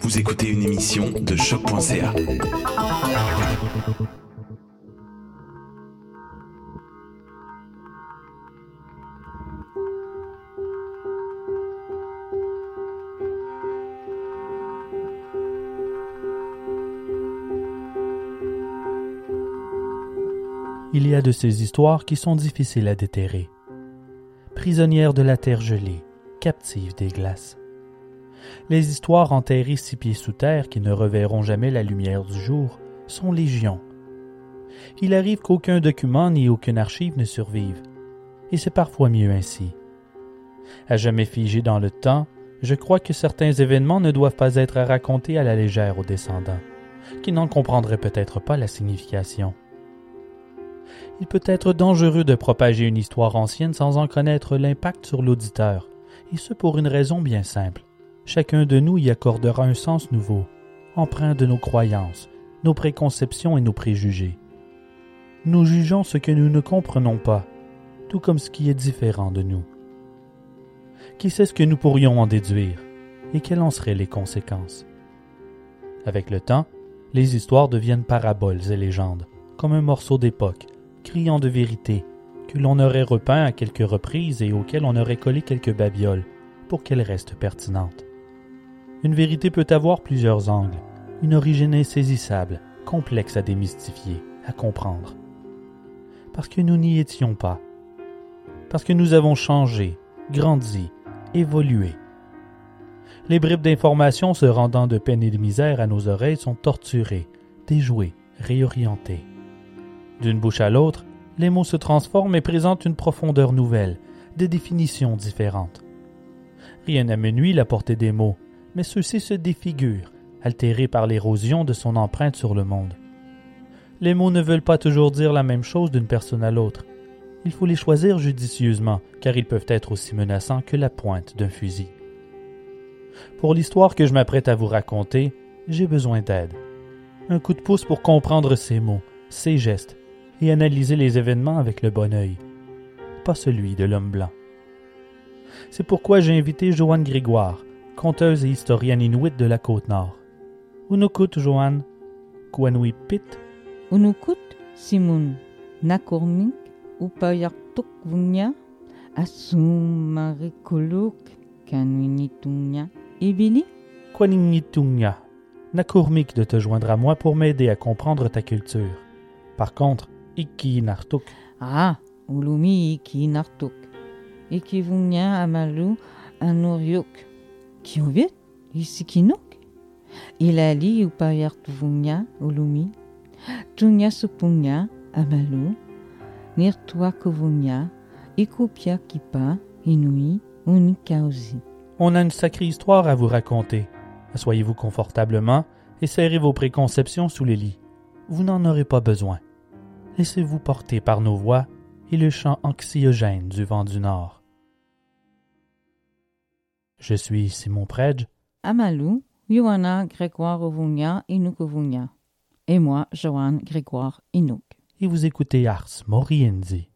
Vous écoutez une émission de choc.ca. Il y a de ces histoires qui sont difficiles à déterrer. Prisonnières de la terre gelée, captives des glaces. Les histoires enterrées six pieds sous terre qui ne reverront jamais la lumière du jour sont légion. Il arrive qu'aucun document ni aucune archive ne survive, et c'est parfois mieux ainsi. À jamais figé dans le temps, je crois que certains événements ne doivent pas être racontés à la légère aux descendants, qui n'en comprendraient peut-être pas la signification. Il peut être dangereux de propager une histoire ancienne sans en connaître l'impact sur l'auditeur, et ce pour une raison bien simple. Chacun de nous y accordera un sens nouveau, empreint de nos croyances, nos préconceptions et nos préjugés. Nous jugeons ce que nous ne comprenons pas, tout comme ce qui est différent de nous. Qui sait ce que nous pourrions en déduire, et quelles en seraient les conséquences? Avec le temps, les histoires deviennent paraboles et légendes, comme un morceau d'époque, criant de vérité, que l'on aurait repeint à quelques reprises et auquel on aurait collé quelques babioles, pour qu'elles restent pertinentes. Une vérité peut avoir plusieurs angles, une origine insaisissable, complexe à démystifier, à comprendre. Parce que nous n'y étions pas. Parce que nous avons changé, grandi, évolué. Les bribes d'informations se rendant de peine et de misère à nos oreilles sont torturées, déjouées, réorientées. D'une bouche à l'autre, les mots se transforment et présentent une profondeur nouvelle, des définitions différentes. Rien n'amenuit la portée des mots, mais ceux-ci se défigurent, altérés par l'érosion de son empreinte sur le monde. Les mots ne veulent pas toujours dire la même chose d'une personne à l'autre. Il faut les choisir judicieusement, car ils peuvent être aussi menaçants que la pointe d'un fusil. Pour l'histoire que je m'apprête à vous raconter, j'ai besoin d'aide. Un coup de pouce pour comprendre ces mots, ces gestes, et analyser les événements avec le bon œil, pas celui de l'homme blanc. C'est pourquoi j'ai invité Joanne Grégoire, conteuse et historienne inuite de la côte nord. Unukut, Joanne? Kwanui Pit? Unukut, Simon, Nakormink, Upayartuk Vunya, Asumarikuluk, Kanuinitunya, Ibili? Kwaninitunya. Nakurmik de te joindre à moi pour m'aider à comprendre ta culture. Par contre, Iki Nartuk. Ah, Ulumi Iki Nartuk. Iki Vunya Amalu Anuryuk. Kiovit, Isikinuk. Ilali Ulumi. Tunya Amalu. Nirtua. Ikupia Kipa Inui Unikauzi. On a une sacrée histoire à vous raconter. Assoyez-vous confortablement et serrez vos préconceptions sous les lits. Vous n'en aurez pas besoin. Laissez-vous porter par nos voix et le chant anxiogène du vent du nord. Je suis Simon Predge. Amalou, Yoana Grégoire Ovunya Inuk Ovunya. Et moi, Joanne Grégoire Inuk. et vous écoutez Ars Moriendi.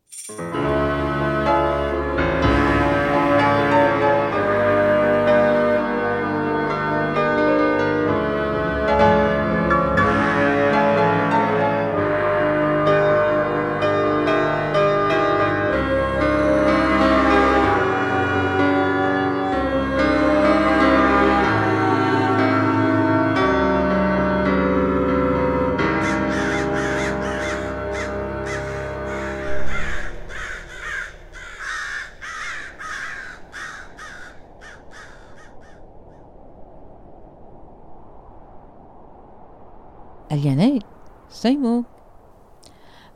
Moi.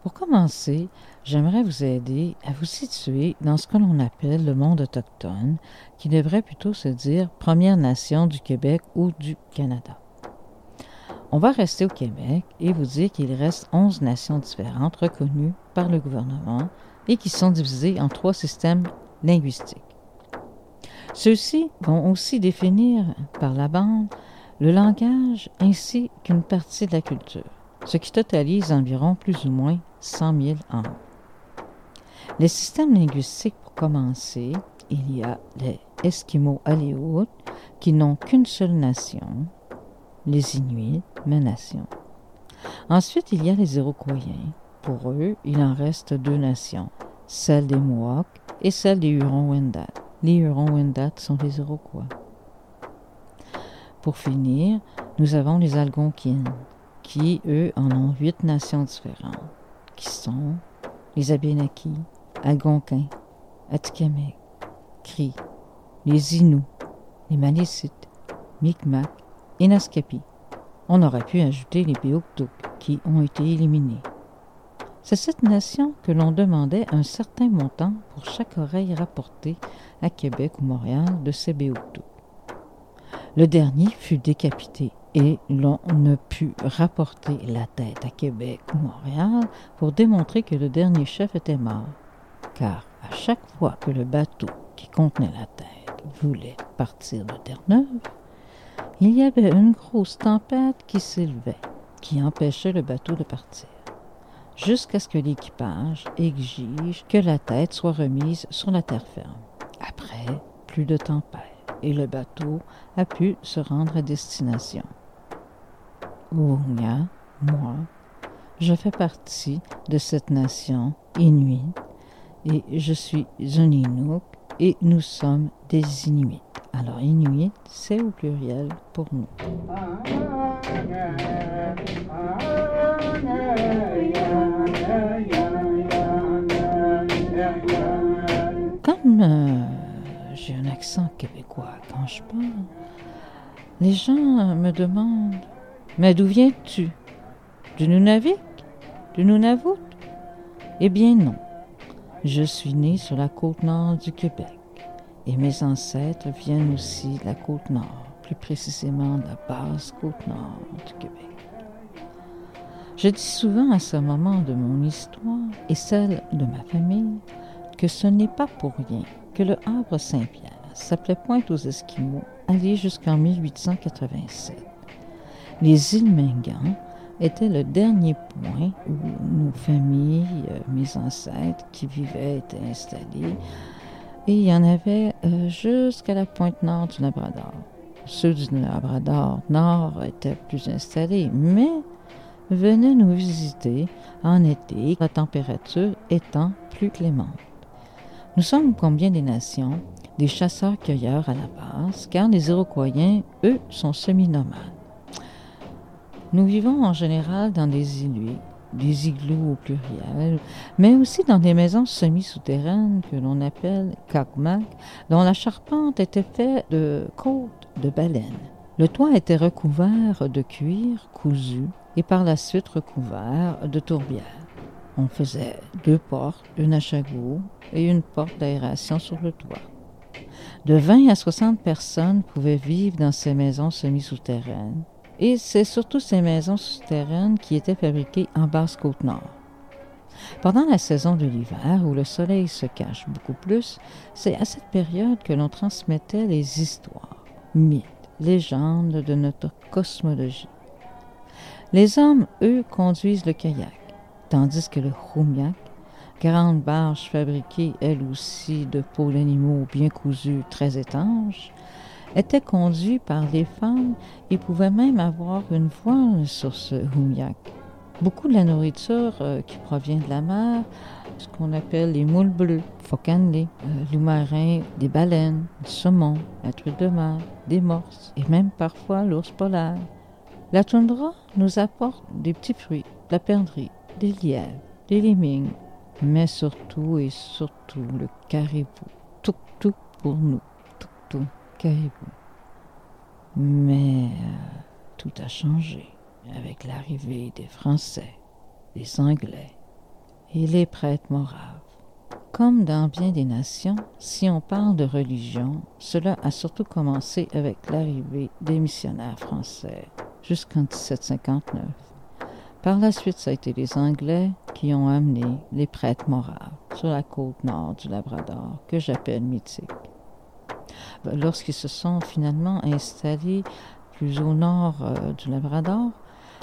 Pour commencer, j'aimerais vous aider à vous situer dans ce que l'on appelle le monde autochtone, qui devrait plutôt se dire Première Nation du Québec ou du Canada. On va rester au Québec et vous dire qu'il reste 11 nations différentes reconnues par le gouvernement et qui sont divisées en trois systèmes linguistiques. Ceux-ci vont aussi définir par la bande le langage ainsi qu'une partie de la culture, ce qui totalise environ plus ou moins 100 000 ans. Les systèmes linguistiques, pour commencer, il y a les Esquimaux Aléoutes, qui n'ont qu'une seule nation, les Inuits, ma nation. Ensuite, il y a les Iroquois. Pour eux, il en reste deux nations, celle des Mohawks et celle des Hurons-Wendat. Les Hurons-Wendat sont les Iroquois. Pour finir, nous avons les Algonquins, qui, eux, en ont huit nations différentes, qui sont les Abénakis, Algonquins, Atikamekw, Cri, les Inuits, les Malécites, Micmac et Naskapi. On aurait pu ajouter les Béouktuk, qui ont été éliminés. C'est cette nation que l'on demandait un certain montant pour chaque oreille rapportée à Québec ou Montréal de ces Béouktuk. Le dernier fut décapité et l'on ne put rapporter la tête à Québec ou Montréal pour démontrer que le dernier chef était mort. Car à chaque fois que le bateau qui contenait la tête voulait partir de Terre-Neuve, il y avait une grosse tempête qui s'élevait, qui empêchait le bateau de partir, jusqu'à ce que l'équipage exige que la tête soit remise sur la terre ferme. Après, plus de tempête, et le bateau a pu se rendre à destination. Ounia, moi, je fais partie de cette nation inuit et je suis un Inuk et nous sommes des Inuits. Alors Inuit, c'est au pluriel pour nous. Comme euh, j'ai un accent québécois quand je parle, les gens me demandent Mais d'où viens-tu? Du Nunavik Du Nunavut Eh bien non. Je suis né sur la côte nord du Québec et mes ancêtres viennent aussi de la côte nord, plus précisément de la basse côte nord du Québec. Je dis souvent à ce moment de mon histoire et celle de ma famille que ce n'est pas pour rien que le Havre Saint-Pierre s'appelait Pointe aux Esquimaux, allé jusqu'en 1887. Les îles Mingan était le dernier point où nos familles, euh, mes ancêtres qui vivaient étaient installés. Et il y en avait euh, jusqu'à la pointe nord du Labrador. Ceux du Labrador nord étaient plus installés, mais venaient nous visiter en été, la température étant plus clémente. Nous sommes combien des nations, des chasseurs-cueilleurs à la base, car les Iroquois, eux, sont semi-nomades. Nous vivons en général dans des îlots, des igloos au pluriel, mais aussi dans des maisons semi-souterraines que l'on appelle kakmak, dont la charpente était faite de côtes de baleine. Le toit était recouvert de cuir cousu et par la suite recouvert de tourbières. On faisait deux portes, une à chagot et une porte d'aération sur le toit. De 20 à 60 personnes pouvaient vivre dans ces maisons semi-souterraines et c'est surtout ces maisons souterraines qui étaient fabriquées en basse côte nord. Pendant la saison de l'hiver, où le soleil se cache beaucoup plus, c'est à cette période que l'on transmettait les histoires, mythes, légendes de notre cosmologie. Les hommes, eux, conduisent le kayak, tandis que le humiak, grande barge fabriquée elle aussi de peaux d'animaux bien cousus très étanches, était conduit par les femmes et pouvait même avoir une voile sur ce humiak. Beaucoup de la nourriture euh, qui provient de la mer, ce qu'on appelle les moules bleus, phoques euh, loups des baleines, du saumon, la truite de mer, des morses et même parfois l'ours polaire. La toundra nous apporte des petits fruits, de la perdrix, des lièvres, des lemmings, mais surtout et surtout le caribou. Tout, tout pour nous. Mais euh, tout a changé avec l'arrivée des Français, des Anglais et les prêtres moraves. Comme dans bien des nations, si on parle de religion, cela a surtout commencé avec l'arrivée des missionnaires français jusqu'en 1759. Par la suite, ça a été les Anglais qui ont amené les prêtres moraves sur la côte nord du Labrador, que j'appelle mythique lorsqu'ils se sont finalement installés plus au nord euh, du Labrador,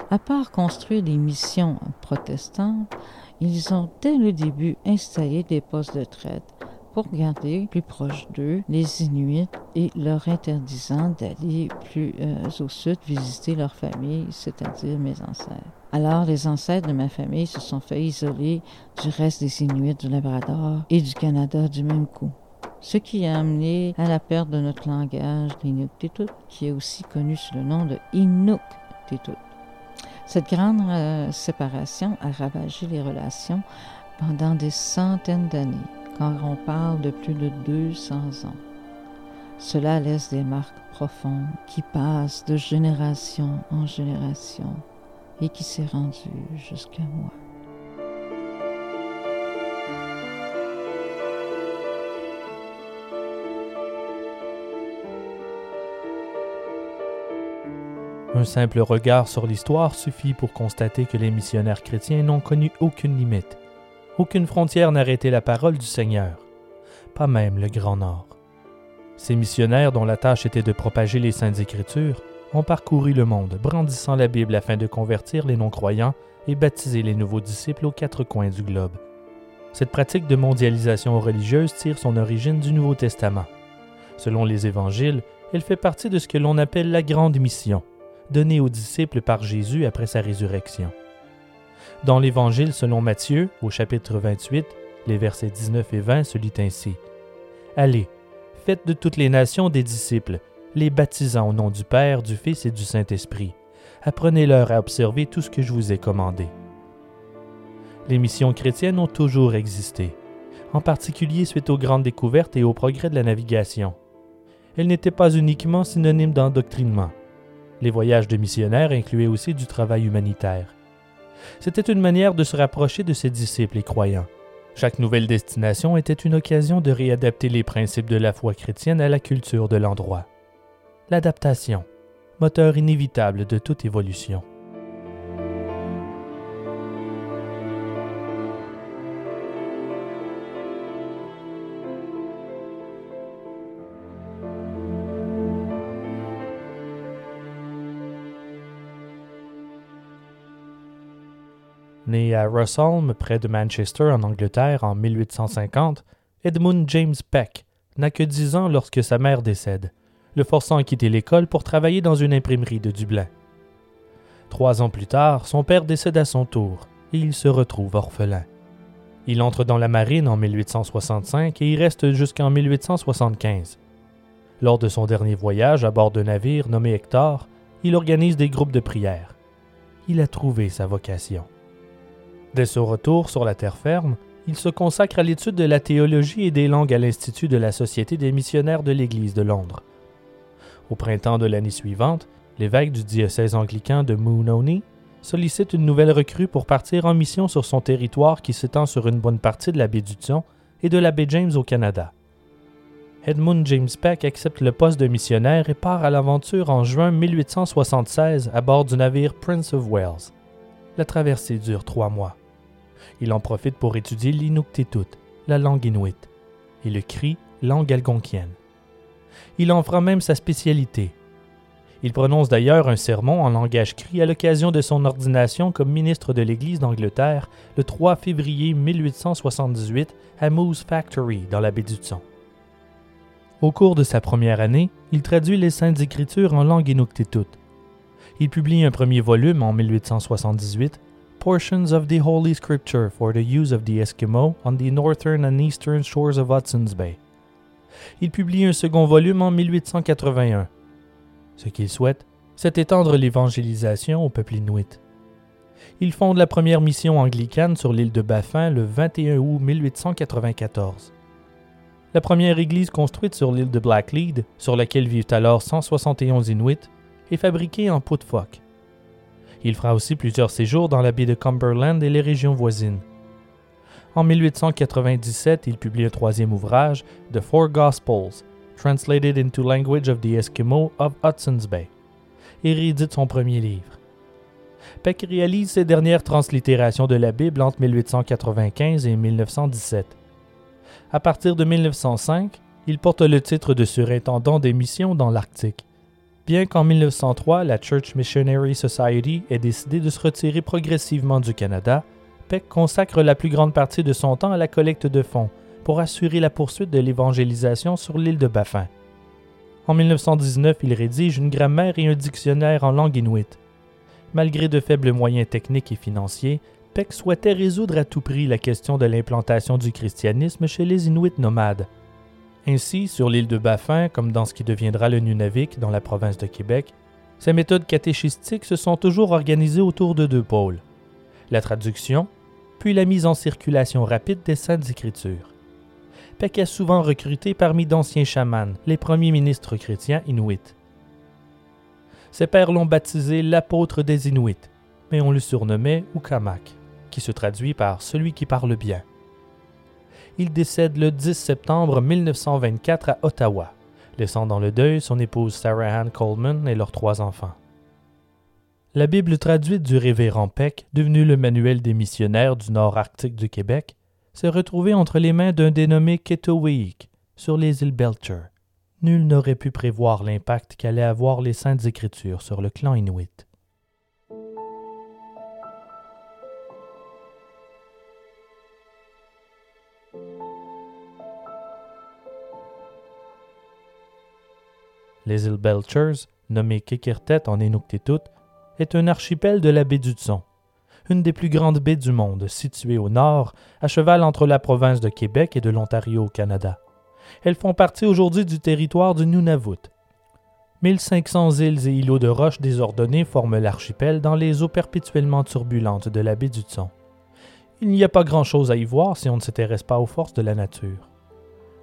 à part construire des missions protestantes, ils ont dès le début installé des postes de traite pour garder plus proche d'eux les Inuits et leur interdisant d'aller plus euh, au sud visiter leur famille, c'est-à-dire mes ancêtres. Alors les ancêtres de ma famille se sont fait isoler du reste des Inuits du Labrador et du Canada du même coup. Ce qui a amené à la perte de notre langage, l'Inuktitut, qui est aussi connu sous le nom de Inuktitut. Cette grande euh, séparation a ravagé les relations pendant des centaines d'années, quand on parle de plus de 200 ans. Cela laisse des marques profondes qui passent de génération en génération et qui s'est rendu jusqu'à moi. Un simple regard sur l'histoire suffit pour constater que les missionnaires chrétiens n'ont connu aucune limite. Aucune frontière n'arrêtait la parole du Seigneur, pas même le Grand Nord. Ces missionnaires, dont la tâche était de propager les saintes écritures, ont parcouru le monde, brandissant la Bible afin de convertir les non-croyants et baptiser les nouveaux disciples aux quatre coins du globe. Cette pratique de mondialisation religieuse tire son origine du Nouveau Testament. Selon les évangiles, elle fait partie de ce que l'on appelle la grande mission, donnée aux disciples par Jésus après sa résurrection. Dans l'Évangile selon Matthieu, au chapitre 28, les versets 19 et 20 se lit ainsi. Allez, faites de toutes les nations des disciples, les baptisant au nom du Père, du Fils et du Saint-Esprit. Apprenez-leur à observer tout ce que je vous ai commandé. Les missions chrétiennes ont toujours existé, en particulier suite aux grandes découvertes et au progrès de la navigation. Elles n'étaient pas uniquement synonymes d'endoctrinement. Les voyages de missionnaires incluaient aussi du travail humanitaire. C'était une manière de se rapprocher de ses disciples et croyants. Chaque nouvelle destination était une occasion de réadapter les principes de la foi chrétienne à la culture de l'endroit l'adaptation, moteur inévitable de toute évolution. Né à Rusholme, près de Manchester, en Angleterre, en 1850, Edmund James Peck n'a que dix ans lorsque sa mère décède le forçant à quitter l'école pour travailler dans une imprimerie de Dublin. Trois ans plus tard, son père décède à son tour et il se retrouve orphelin. Il entre dans la marine en 1865 et y reste jusqu'en 1875. Lors de son dernier voyage à bord d'un navire nommé Hector, il organise des groupes de prière. Il a trouvé sa vocation. Dès son retour sur la terre ferme, il se consacre à l'étude de la théologie et des langues à l'Institut de la Société des missionnaires de l'Église de Londres. Au printemps de l'année suivante, l'évêque du diocèse anglican de Moononey sollicite une nouvelle recrue pour partir en mission sur son territoire qui s'étend sur une bonne partie de la baie du Thion et de la baie James au Canada. Edmund James Peck accepte le poste de missionnaire et part à l'aventure en juin 1876 à bord du navire Prince of Wales. La traversée dure trois mois. Il en profite pour étudier l'Inuktitut, la langue inuite, et le cri, langue algonquienne. Il en fera même sa spécialité. Il prononce d'ailleurs un sermon en langage cri à l'occasion de son ordination comme ministre de l'Église d'Angleterre le 3 février 1878 à Moose Factory dans la baie du Thon. Au cours de sa première année, il traduit les Saintes Écritures en langue inuktitut. Il publie un premier volume en 1878, Portions of the Holy Scripture for the Use of the Eskimo on the Northern and Eastern Shores of Hudson's Bay il publie un second volume en 1881. Ce qu'il souhaite, c'est étendre l'évangélisation au peuple inuit. Il fonde la première mission anglicane sur l'île de Baffin le 21 août 1894. La première église construite sur l'île de Blacklead, sur laquelle vivent alors 171 Inuits, est fabriquée en peau de phoque. Il fera aussi plusieurs séjours dans la baie de Cumberland et les régions voisines. En 1897, il publie un troisième ouvrage, The Four Gospels, Translated into Language of the Eskimo of Hudson's Bay, et réédite son premier livre. Peck réalise ses dernières translittérations de la Bible entre 1895 et 1917. À partir de 1905, il porte le titre de surintendant des missions dans l'Arctique. Bien qu'en 1903, la Church Missionary Society ait décidé de se retirer progressivement du Canada, consacre la plus grande partie de son temps à la collecte de fonds pour assurer la poursuite de l'évangélisation sur l'île de Baffin. En 1919, il rédige une grammaire et un dictionnaire en langue inuit. Malgré de faibles moyens techniques et financiers, Peck souhaitait résoudre à tout prix la question de l'implantation du christianisme chez les Inuits nomades. Ainsi, sur l'île de Baffin, comme dans ce qui deviendra le Nunavik dans la province de Québec, ces méthodes catéchistiques se sont toujours organisées autour de deux pôles la traduction, puis la mise en circulation rapide des Saintes Écritures. Peck a souvent recruté parmi d'anciens chamans, les premiers ministres chrétiens inuits. Ses pères l'ont baptisé l'apôtre des Inuits, mais on le surnommait Ukamak, qui se traduit par celui qui parle bien. Il décède le 10 septembre 1924 à Ottawa, laissant dans le deuil son épouse Sarah Ann Coleman et leurs trois enfants. La Bible traduite du révérend Peck, devenu le manuel des missionnaires du nord arctique du Québec, s'est retrouvée entre les mains d'un dénommé Ketoweik sur les îles Belcher. Nul n'aurait pu prévoir l'impact qu'allaient avoir les Saintes Écritures sur le clan Inuit. Les îles Belchers, nommées Kikirtet en Inuktitut, est un archipel de la baie du Tson, une des plus grandes baies du monde, située au nord, à cheval entre la province de Québec et de l'Ontario au Canada. Elles font partie aujourd'hui du territoire du Nunavut. 1500 îles et îlots de roches désordonnés forment l'archipel dans les eaux perpétuellement turbulentes de la baie du Tson. Il n'y a pas grand-chose à y voir si on ne s'intéresse pas aux forces de la nature.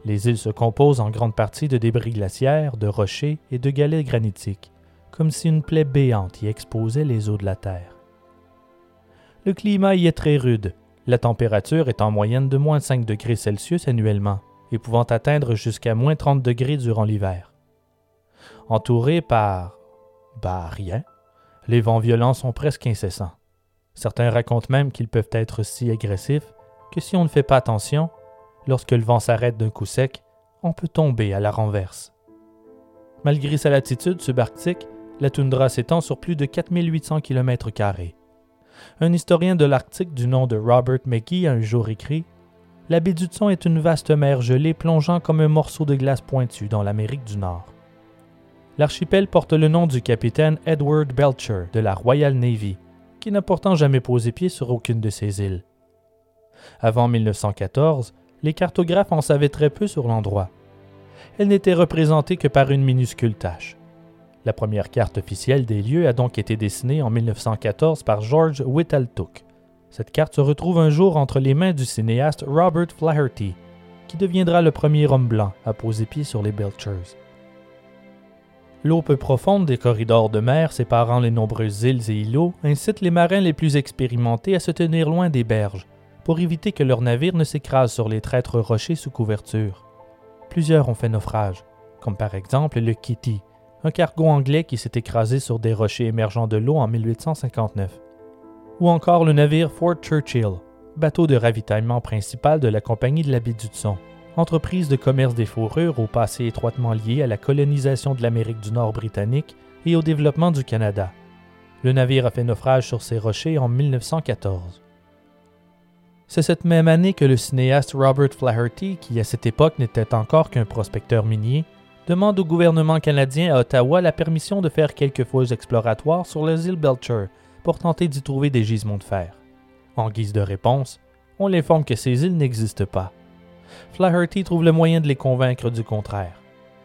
Les îles se composent en grande partie de débris glaciaires, de rochers et de galets granitiques comme si une plaie béante y exposait les eaux de la terre. Le climat y est très rude, la température est en moyenne de moins 5 degrés Celsius annuellement et pouvant atteindre jusqu'à moins 30 degrés durant l'hiver. Entouré par. bah rien, les vents violents sont presque incessants. Certains racontent même qu'ils peuvent être si agressifs que si on ne fait pas attention, lorsque le vent s'arrête d'un coup sec, on peut tomber à la renverse. Malgré sa latitude subarctique, la toundra s'étend sur plus de 4800 km. Un historien de l'Arctique du nom de Robert McGee a un jour écrit La baie du Tson est une vaste mer gelée plongeant comme un morceau de glace pointu dans l'Amérique du Nord. L'archipel porte le nom du capitaine Edward Belcher de la Royal Navy, qui n'a pourtant jamais posé pied sur aucune de ces îles. Avant 1914, les cartographes en savaient très peu sur l'endroit. Elle n'était représentée que par une minuscule tache. La première carte officielle des lieux a donc été dessinée en 1914 par George Whittletook. Cette carte se retrouve un jour entre les mains du cinéaste Robert Flaherty, qui deviendra le premier homme blanc à poser pied sur les Belchers. L'eau peu profonde des corridors de mer séparant les nombreuses îles et îlots incite les marins les plus expérimentés à se tenir loin des berges, pour éviter que leur navire ne s'écrase sur les traîtres rochers sous couverture. Plusieurs ont fait naufrage, comme par exemple le Kitty, un cargo anglais qui s'est écrasé sur des rochers émergeants de l'eau en 1859. Ou encore le navire Fort Churchill, bateau de ravitaillement principal de la Compagnie de la baie du Tson, entreprise de commerce des fourrures au passé étroitement lié à la colonisation de l'Amérique du Nord britannique et au développement du Canada. Le navire a fait naufrage sur ces rochers en 1914. C'est cette même année que le cinéaste Robert Flaherty, qui à cette époque n'était encore qu'un prospecteur minier, demande au gouvernement canadien à Ottawa la permission de faire quelques fouilles exploratoires sur les îles Belcher pour tenter d'y trouver des gisements de fer. En guise de réponse, on l'informe que ces îles n'existent pas. Flaherty trouve le moyen de les convaincre du contraire.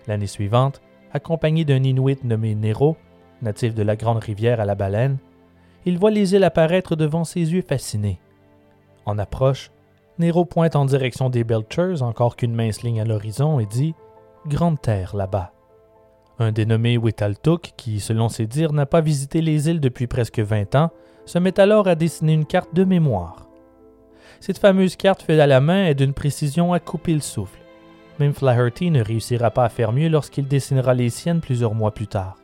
L'année suivante, accompagné d'un Inuit nommé Nero, natif de la grande rivière à la baleine, il voit les îles apparaître devant ses yeux fascinés. En approche, Nero pointe en direction des Belchers, encore qu'une mince ligne à l'horizon, et dit grande terre là-bas. Un dénommé Witaltuk, qui, selon ses dires, n'a pas visité les îles depuis presque vingt ans, se met alors à dessiner une carte de mémoire. Cette fameuse carte faite à la main est d'une précision à couper le souffle. Même Flaherty ne réussira pas à faire mieux lorsqu'il dessinera les siennes plusieurs mois plus tard.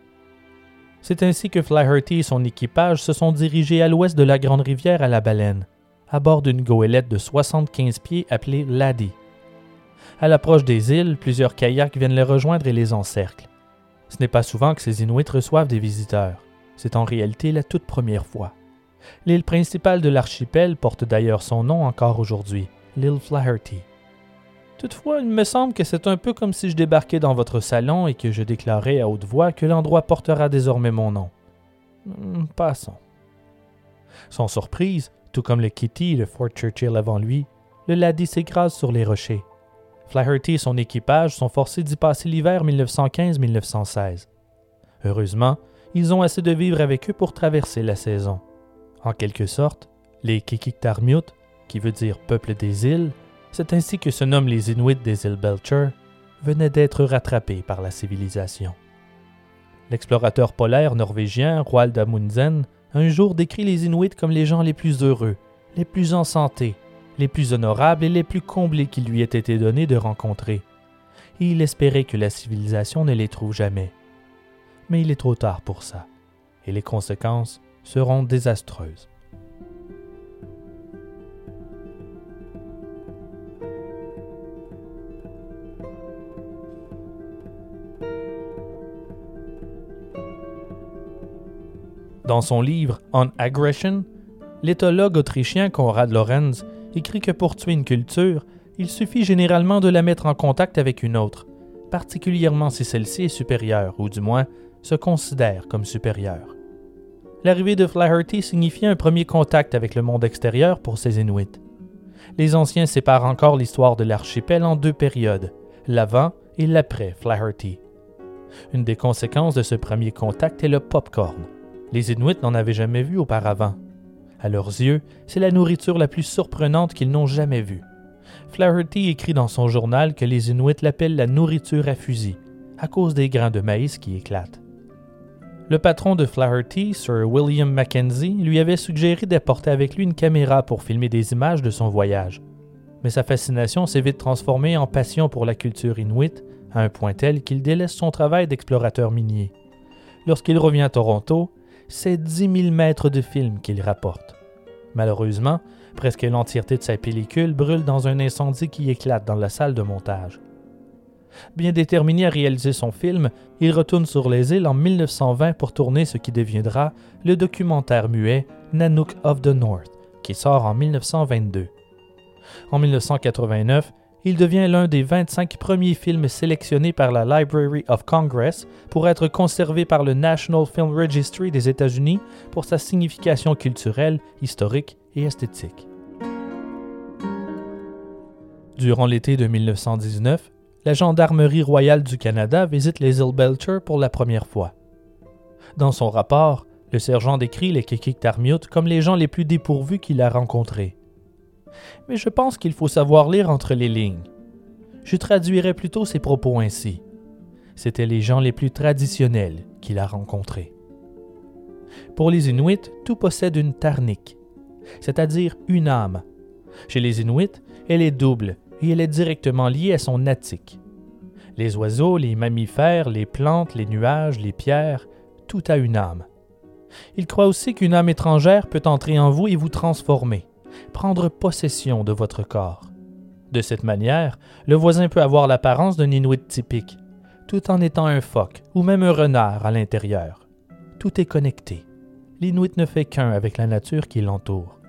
C'est ainsi que Flaherty et son équipage se sont dirigés à l'ouest de la grande rivière à la baleine, à bord d'une goélette de 75 pieds appelée Laddie. À l'approche des îles, plusieurs kayaks viennent les rejoindre et les encerclent. Ce n'est pas souvent que ces Inuits reçoivent des visiteurs. C'est en réalité la toute première fois. L'île principale de l'archipel porte d'ailleurs son nom encore aujourd'hui, l'île Flaherty. Toutefois, il me semble que c'est un peu comme si je débarquais dans votre salon et que je déclarais à haute voix que l'endroit portera désormais mon nom. Hmm, passons. Sans surprise, tout comme le Kitty le Fort Churchill avant lui, le Laddie s'écrase sur les rochers. Flaherty et son équipage sont forcés d'y passer l'hiver 1915-1916. Heureusement, ils ont assez de vivres avec eux pour traverser la saison. En quelque sorte, les Kikiktarmiut, qui veut dire peuple des îles, c'est ainsi que se nomment les Inuits des îles Belcher, venaient d'être rattrapés par la civilisation. L'explorateur polaire norvégien Roald Amundsen un jour décrit les Inuits comme les gens les plus heureux, les plus en santé, les plus honorables et les plus comblés qu'il lui ait été donné de rencontrer. Et il espérait que la civilisation ne les trouve jamais. Mais il est trop tard pour ça, et les conséquences seront désastreuses. Dans son livre On Aggression, l'éthologue autrichien Konrad Lorenz écrit que pour tuer une culture, il suffit généralement de la mettre en contact avec une autre, particulièrement si celle-ci est supérieure, ou du moins se considère comme supérieure. L'arrivée de Flaherty signifiait un premier contact avec le monde extérieur pour ces Inuits. Les anciens séparent encore l'histoire de l'archipel en deux périodes, l'avant et l'après Flaherty. Une des conséquences de ce premier contact est le popcorn. Les Inuits n'en avaient jamais vu auparavant. À leurs yeux, c'est la nourriture la plus surprenante qu'ils n'ont jamais vue. Flaherty écrit dans son journal que les Inuits l'appellent la nourriture à fusil, à cause des grains de maïs qui éclatent. Le patron de Flaherty, Sir William Mackenzie, lui avait suggéré d'apporter avec lui une caméra pour filmer des images de son voyage. Mais sa fascination s'est vite transformée en passion pour la culture inuite, à un point tel qu'il délaisse son travail d'explorateur minier. Lorsqu'il revient à Toronto, c'est 10 000 mètres de film qu'il rapporte. Malheureusement, presque l'entièreté de sa pellicule brûle dans un incendie qui éclate dans la salle de montage. Bien déterminé à réaliser son film, il retourne sur les îles en 1920 pour tourner ce qui deviendra le documentaire muet Nanook of the North, qui sort en 1922. En 1989, il devient l'un des 25 premiers films sélectionnés par la Library of Congress pour être conservé par le National Film Registry des États-Unis pour sa signification culturelle, historique et esthétique. Durant l'été de 1919, la Gendarmerie royale du Canada visite les îles Belcher pour la première fois. Dans son rapport, le sergent décrit les Kikiktarmiut comme les gens les plus dépourvus qu'il a rencontrés mais je pense qu'il faut savoir lire entre les lignes. Je traduirais plutôt ses propos ainsi. C'étaient les gens les plus traditionnels qu'il a rencontrés. Pour les Inuits, tout possède une tarnique, c'est-à-dire une âme. Chez les Inuits, elle est double et elle est directement liée à son attique. Les oiseaux, les mammifères, les plantes, les nuages, les pierres, tout a une âme. Ils croient aussi qu'une âme étrangère peut entrer en vous et vous transformer prendre possession de votre corps. De cette manière, le voisin peut avoir l'apparence d'un Inuit typique, tout en étant un phoque ou même un renard à l'intérieur. Tout est connecté. L'Inuit ne fait qu'un avec la nature qui l'entoure.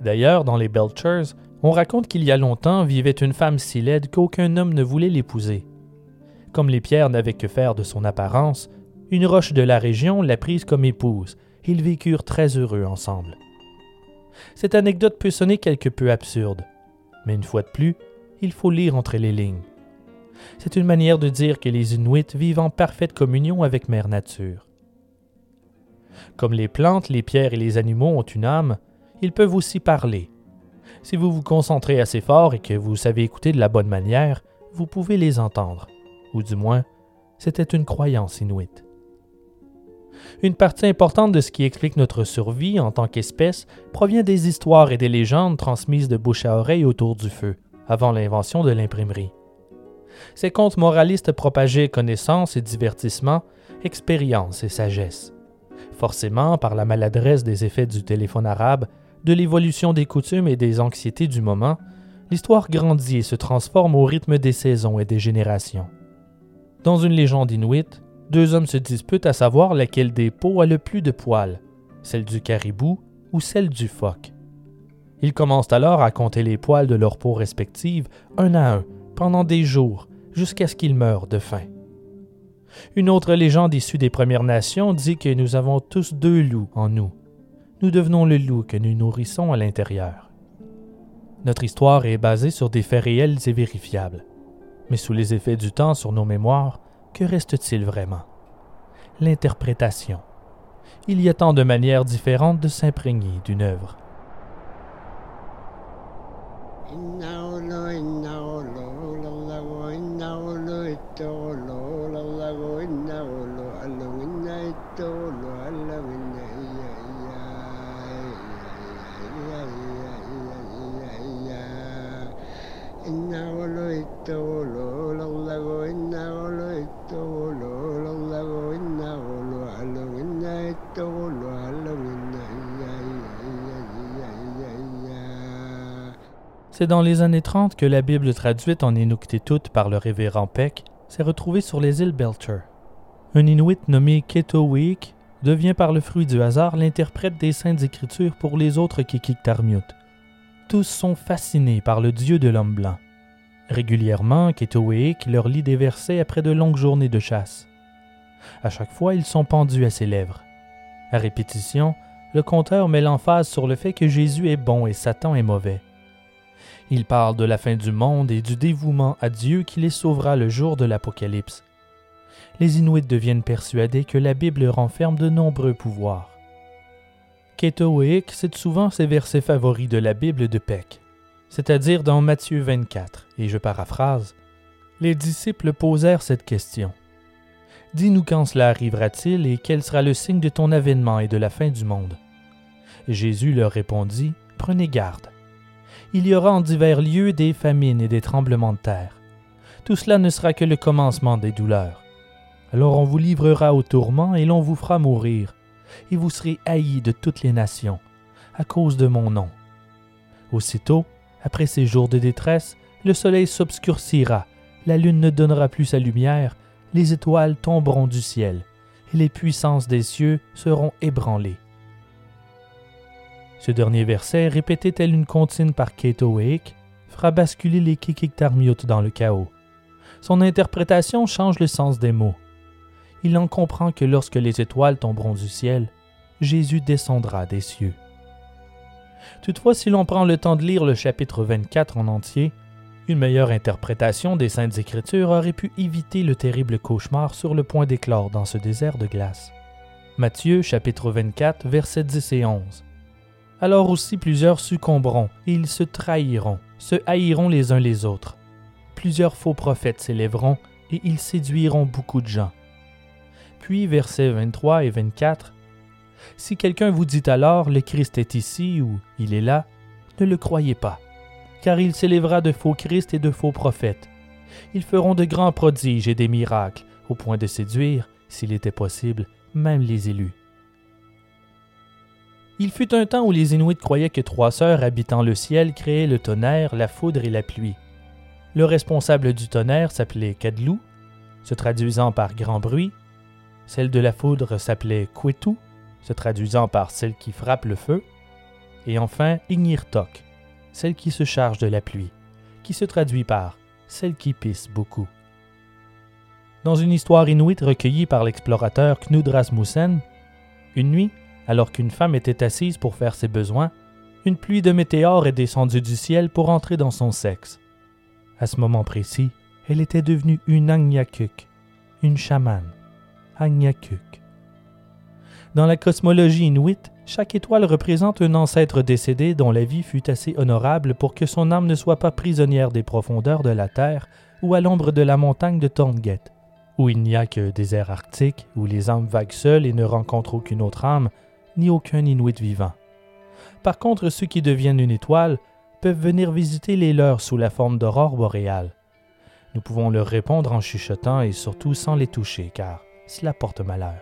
D'ailleurs, dans les Belchers, on raconte qu'il y a longtemps vivait une femme si laide qu'aucun homme ne voulait l'épouser. Comme les pierres n'avaient que faire de son apparence, une roche de la région l'a prise comme épouse. Ils vécurent très heureux ensemble. Cette anecdote peut sonner quelque peu absurde, mais une fois de plus, il faut lire entre les lignes. C'est une manière de dire que les Inuits vivent en parfaite communion avec Mère Nature. Comme les plantes, les pierres et les animaux ont une âme, ils peuvent aussi parler. Si vous vous concentrez assez fort et que vous savez écouter de la bonne manière, vous pouvez les entendre, ou du moins, c'était une croyance inuite. Une partie importante de ce qui explique notre survie en tant qu'espèce provient des histoires et des légendes transmises de bouche à oreille autour du feu, avant l'invention de l'imprimerie. Ces contes moralistes propageaient connaissance et divertissement, expérience et sagesse. Forcément, par la maladresse des effets du téléphone arabe, de l'évolution des coutumes et des anxiétés du moment, l'histoire grandit et se transforme au rythme des saisons et des générations. Dans une légende inuite, deux hommes se disputent à savoir laquelle des peaux a le plus de poils, celle du caribou ou celle du phoque. Ils commencent alors à compter les poils de leur peau respective, un à un, pendant des jours, jusqu'à ce qu'ils meurent de faim. Une autre légende issue des Premières Nations dit que nous avons tous deux loups en nous. Nous devenons le loup que nous nourrissons à l'intérieur. Notre histoire est basée sur des faits réels et vérifiables. Mais sous les effets du temps sur nos mémoires, que reste-t-il vraiment? L'interprétation. Il y a tant de manières différentes de s'imprégner d'une œuvre. C'est dans les années 30 que la Bible traduite en Inuktitut par le révérend Peck s'est retrouvée sur les îles Belcher. Un Inuit nommé Ketowik devient par le fruit du hasard l'interprète des Saintes Écritures pour les autres Kikiktarmiut. Tous sont fascinés par le Dieu de l'homme blanc. Régulièrement, Ketowik leur lit des versets après de longues journées de chasse. À chaque fois, ils sont pendus à ses lèvres. À répétition, le conteur met l'emphase sur le fait que Jésus est bon et Satan est mauvais. Il parle de la fin du monde et du dévouement à Dieu qui les sauvera le jour de l'Apocalypse. Les Inuits deviennent persuadés que la Bible renferme de nombreux pouvoirs. Ketowick cite souvent ses versets favoris de la Bible de Peck, c'est-à-dire dans Matthieu 24, et je paraphrase Les disciples posèrent cette question Dis-nous quand cela arrivera-t-il et quel sera le signe de ton avènement et de la fin du monde Jésus leur répondit Prenez garde il y aura en divers lieux des famines et des tremblements de terre. Tout cela ne sera que le commencement des douleurs. Alors on vous livrera au tourment et l'on vous fera mourir, et vous serez haïs de toutes les nations, à cause de mon nom. Aussitôt, après ces jours de détresse, le soleil s'obscurcira, la lune ne donnera plus sa lumière, les étoiles tomberont du ciel, et les puissances des cieux seront ébranlées. Ce dernier verset, répété tel une comptine par Wake, fera basculer les Kikiktarmiut dans le chaos. Son interprétation change le sens des mots. Il en comprend que lorsque les étoiles tomberont du ciel, Jésus descendra des cieux. Toutefois, si l'on prend le temps de lire le chapitre 24 en entier, une meilleure interprétation des Saintes Écritures aurait pu éviter le terrible cauchemar sur le point d'éclore dans ce désert de glace. Matthieu chapitre 24 versets 10 et 11 alors aussi plusieurs succomberont, et ils se trahiront, se haïront les uns les autres. Plusieurs faux prophètes s'élèveront, et ils séduiront beaucoup de gens. Puis, versets 23 et 24, Si quelqu'un vous dit alors, le Christ est ici ou il est là, ne le croyez pas, car il s'élèvera de faux Christ et de faux prophètes. Ils feront de grands prodiges et des miracles, au point de séduire, s'il était possible, même les élus. Il fut un temps où les Inuits croyaient que trois sœurs habitant le ciel créaient le tonnerre, la foudre et la pluie. Le responsable du tonnerre s'appelait Kadlou, se traduisant par grand bruit. Celle de la foudre s'appelait Kwetu, se traduisant par celle qui frappe le feu. Et enfin Ignirtok, celle qui se charge de la pluie, qui se traduit par celle qui pisse beaucoup. Dans une histoire inuite recueillie par l'explorateur Knud Rasmussen, une nuit, alors qu'une femme était assise pour faire ses besoins, une pluie de météores est descendue du ciel pour entrer dans son sexe. À ce moment précis, elle était devenue une Agnyakuk, une chamane. Agnyakuk. Dans la cosmologie inuite, chaque étoile représente un ancêtre décédé dont la vie fut assez honorable pour que son âme ne soit pas prisonnière des profondeurs de la terre ou à l'ombre de la montagne de Tornget, où il n'y a que désert arctique, où les âmes vaguent seules et ne rencontrent aucune autre âme, ni aucun Inuit vivant. Par contre, ceux qui deviennent une étoile peuvent venir visiter les leurs sous la forme d'aurore boréale. Nous pouvons leur répondre en chuchotant et surtout sans les toucher, car cela porte malheur.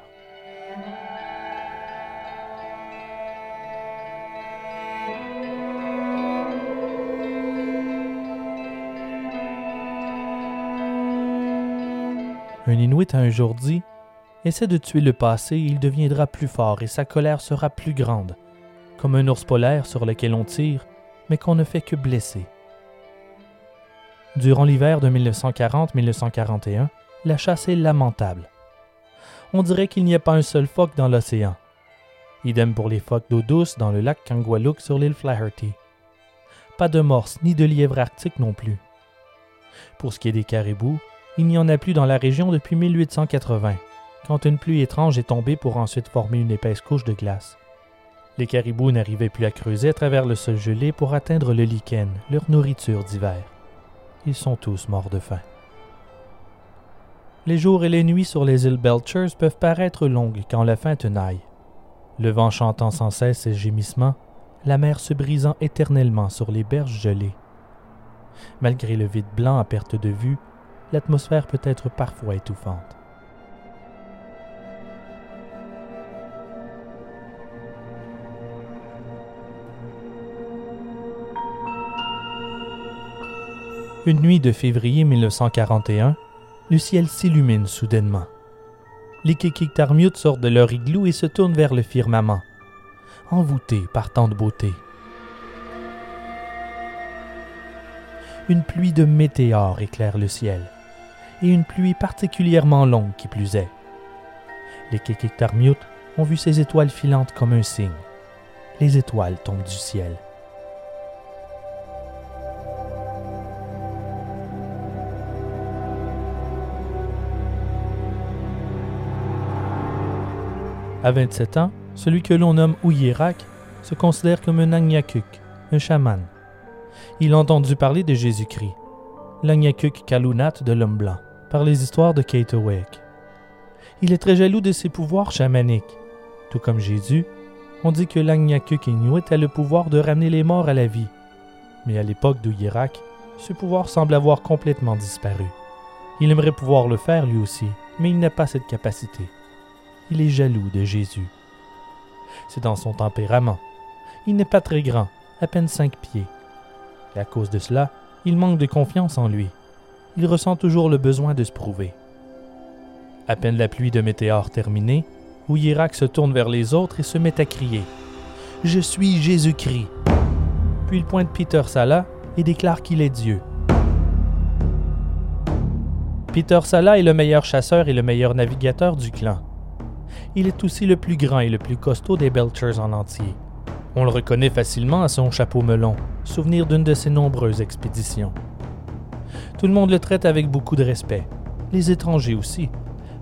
Un Inuit a un jour dit essaie de tuer le passé, il deviendra plus fort et sa colère sera plus grande. Comme un ours polaire sur lequel on tire, mais qu'on ne fait que blesser. Durant l'hiver de 1940-1941, la chasse est lamentable. On dirait qu'il n'y a pas un seul phoque dans l'océan. Idem pour les phoques d'eau douce dans le lac Kangualuk sur l'île Flaherty. Pas de morse ni de lièvre arctique non plus. Pour ce qui est des caribous, il n'y en a plus dans la région depuis 1880, quand une pluie étrange est tombée pour ensuite former une épaisse couche de glace. Les caribous n'arrivaient plus à creuser à travers le sol gelé pour atteindre le lichen, leur nourriture d'hiver. Ils sont tous morts de faim. Les jours et les nuits sur les îles Belchers peuvent paraître longues quand la faim tenaille. Le vent chantant sans cesse ses gémissements, la mer se brisant éternellement sur les berges gelées. Malgré le vide blanc à perte de vue, l'atmosphère peut être parfois étouffante. Une nuit de février 1941, le ciel s'illumine soudainement. Les Kikiktarmiut sortent de leur igloo et se tournent vers le firmament, envoûtés par tant de beauté. Une pluie de météores éclaire le ciel, et une pluie particulièrement longue qui plus est. Les Kikiktarmiut ont vu ces étoiles filantes comme un signe. Les étoiles tombent du ciel. À 27 ans, celui que l'on nomme Ouyirak se considère comme un Agnyakuk, un chaman. Il a entendu parler de Jésus-Christ, l'Agnyakuk Kalunat de l'homme blanc, par les histoires de Kate Il est très jaloux de ses pouvoirs chamaniques. Tout comme Jésus, on dit que l'Agnyakuk Inuit a le pouvoir de ramener les morts à la vie. Mais à l'époque d'Ouyirak, ce pouvoir semble avoir complètement disparu. Il aimerait pouvoir le faire lui aussi, mais il n'a pas cette capacité il est jaloux de Jésus. C'est dans son tempérament. Il n'est pas très grand, à peine cinq pieds. Et à cause de cela, il manque de confiance en lui. Il ressent toujours le besoin de se prouver. À peine la pluie de météores terminée, Ouyirak se tourne vers les autres et se met à crier Je suis Jésus-Christ. Puis il pointe Peter Sala et déclare qu'il est Dieu. Peter Sala est le meilleur chasseur et le meilleur navigateur du clan il est aussi le plus grand et le plus costaud des Belchers en entier. On le reconnaît facilement à son chapeau melon, souvenir d'une de ses nombreuses expéditions. Tout le monde le traite avec beaucoup de respect, les étrangers aussi.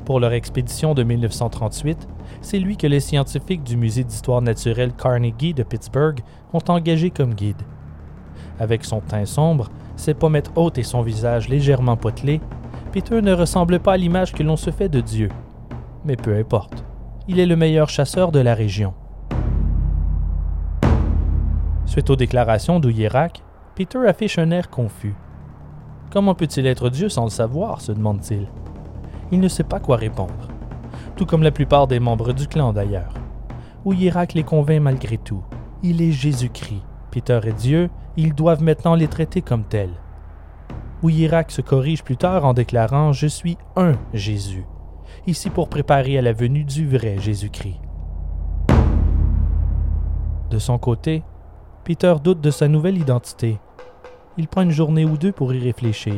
Pour leur expédition de 1938, c'est lui que les scientifiques du Musée d'histoire naturelle Carnegie de Pittsburgh ont engagé comme guide. Avec son teint sombre, ses pommettes hautes et son visage légèrement potelé, Peter ne ressemble pas à l'image que l'on se fait de Dieu. Mais peu importe il est le meilleur chasseur de la région. Suite aux déclarations d'Ouyirak, Peter affiche un air confus. Comment peut-il être Dieu sans le savoir se demande-t-il. Il ne sait pas quoi répondre, tout comme la plupart des membres du clan d'ailleurs. Ouyirak les convainc malgré tout. Il est Jésus-Christ. Peter est Dieu, ils doivent maintenant les traiter comme tels. Ouyirak se corrige plus tard en déclarant Je suis un Jésus ici pour préparer à la venue du vrai Jésus-Christ. De son côté, Peter doute de sa nouvelle identité. Il prend une journée ou deux pour y réfléchir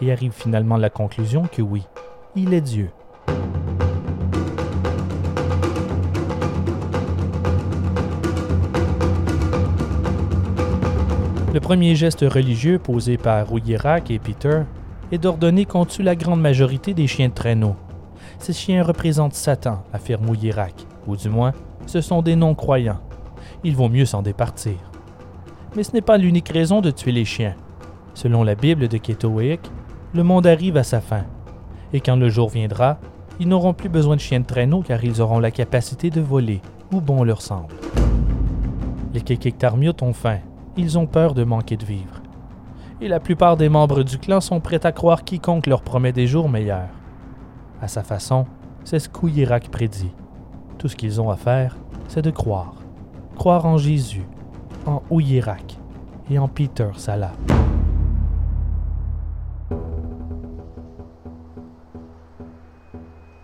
et arrive finalement à la conclusion que oui, il est Dieu. Le premier geste religieux posé par Rouyirak et Peter est d'ordonner qu'on tue la grande majorité des chiens de traîneau, ces chiens représentent Satan, affirme Ouyirak, ou du moins, ce sont des non-croyants. Il vaut mieux s'en départir. Mais ce n'est pas l'unique raison de tuer les chiens. Selon la Bible de Ketowick, le monde arrive à sa fin. Et quand le jour viendra, ils n'auront plus besoin de chiens de traîneau car ils auront la capacité de voler où bon leur semble. Les Kekiktarmiut ont faim. Ils ont peur de manquer de vivre. Et la plupart des membres du clan sont prêts à croire quiconque leur promet des jours meilleurs. À sa façon, c'est ce qu'Ouyirak prédit. Tout ce qu'ils ont à faire, c'est de croire. Croire en Jésus, en Ouyirak et en Peter Salah.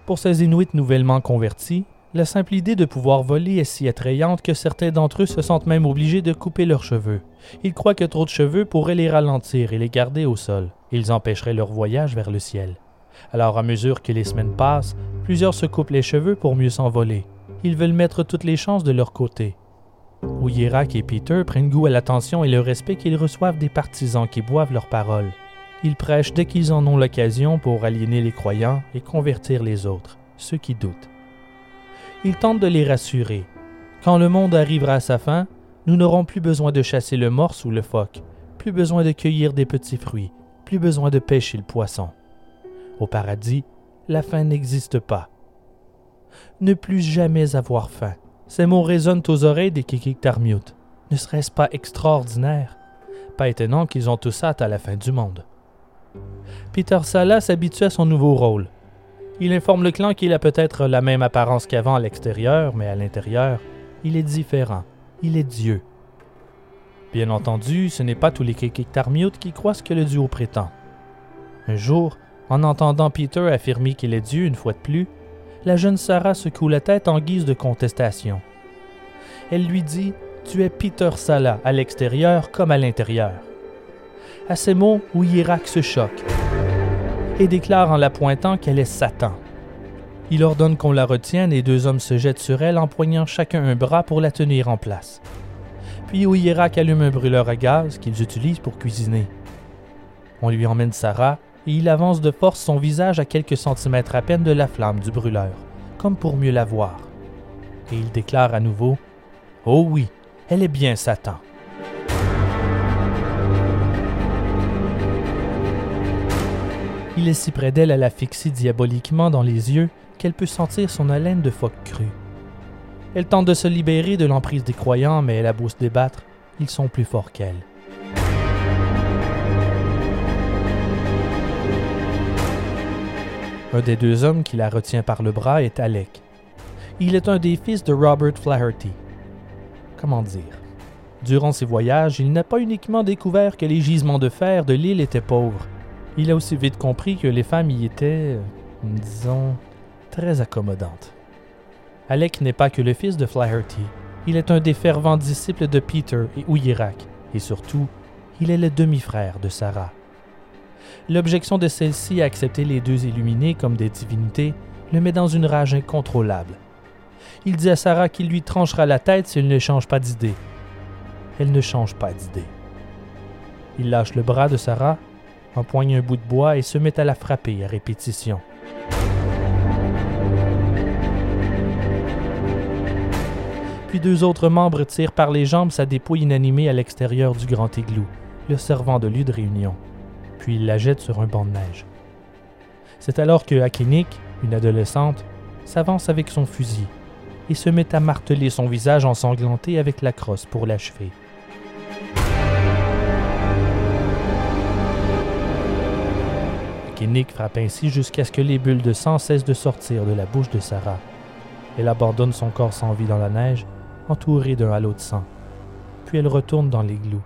Pour ces Inuits nouvellement convertis, la simple idée de pouvoir voler est si attrayante que certains d'entre eux se sentent même obligés de couper leurs cheveux Ils croient que trop de cheveux pourraient les ralentir et les garder au sol. Ils empêcheraient leur voyage vers le ciel. Alors, à mesure que les semaines passent, plusieurs se coupent les cheveux pour mieux s'envoler. Ils veulent mettre toutes les chances de leur côté. Ouyerak et Peter prennent goût à l'attention et le respect qu'ils reçoivent des partisans qui boivent leurs paroles. Ils prêchent dès qu'ils en ont l'occasion pour aliéner les croyants et convertir les autres, ceux qui doutent. Ils tentent de les rassurer. Quand le monde arrivera à sa fin, nous n'aurons plus besoin de chasser le morse ou le phoque, plus besoin de cueillir des petits fruits, plus besoin de pêcher le poisson. Au paradis, la faim n'existe pas. Ne plus jamais avoir faim. Ces mots résonnent aux oreilles des Kikiktarmiut. Ne serait-ce pas extraordinaire? Pas étonnant qu'ils ont tous hâte à la fin du monde. Peter Sala s'habitue à son nouveau rôle. Il informe le clan qu'il a peut-être la même apparence qu'avant à l'extérieur, mais à l'intérieur, il est différent. Il est Dieu. Bien entendu, ce n'est pas tous les Kikiktarmiut qui croient ce que le duo prétend. Un jour, en entendant Peter affirmer qu'il est Dieu une fois de plus, la jeune Sarah secoue la tête en guise de contestation. Elle lui dit Tu es Peter Sala à l'extérieur comme à l'intérieur. À ces mots, Ouyirak se choque et déclare en la pointant qu'elle est Satan. Il ordonne qu'on la retienne et deux hommes se jettent sur elle, empoignant chacun un bras pour la tenir en place. Puis Ouyirak allume un brûleur à gaz qu'ils utilisent pour cuisiner. On lui emmène Sarah il avance de force son visage à quelques centimètres à peine de la flamme du brûleur, comme pour mieux la voir. Et il déclare à nouveau Oh oui, elle est bien Satan. Il est si près d'elle à la fixer diaboliquement dans les yeux qu'elle peut sentir son haleine de phoque cru. Elle tente de se libérer de l'emprise des croyants, mais elle a beau se débattre, ils sont plus forts qu'elle. Un des deux hommes qui la retient par le bras est Alec. Il est un des fils de Robert Flaherty. Comment dire? Durant ses voyages, il n'a pas uniquement découvert que les gisements de fer de l'île étaient pauvres. Il a aussi vite compris que les femmes y étaient, disons, très accommodantes. Alec n'est pas que le fils de Flaherty. Il est un des fervents disciples de Peter et Ouyirak, et surtout, il est le demi-frère de Sarah. L'objection de celle-ci à accepter les deux illuminés comme des divinités le met dans une rage incontrôlable. Il dit à Sarah qu'il lui tranchera la tête s'il ne change pas d'idée. Elle ne change pas d'idée. Il lâche le bras de Sarah, empoigne un bout de bois et se met à la frapper à répétition. Puis deux autres membres tirent par les jambes sa dépouille inanimée à l'extérieur du grand igloo, le servant de lieu de réunion puis il la jette sur un banc de neige. C'est alors que Akinik, une adolescente, s'avance avec son fusil et se met à marteler son visage ensanglanté avec la crosse pour l'achever. Akinik frappe ainsi jusqu'à ce que les bulles de sang cessent de sortir de la bouche de Sarah. Elle abandonne son corps sans vie dans la neige, entourée d'un halo de sang. Puis elle retourne dans l'églou.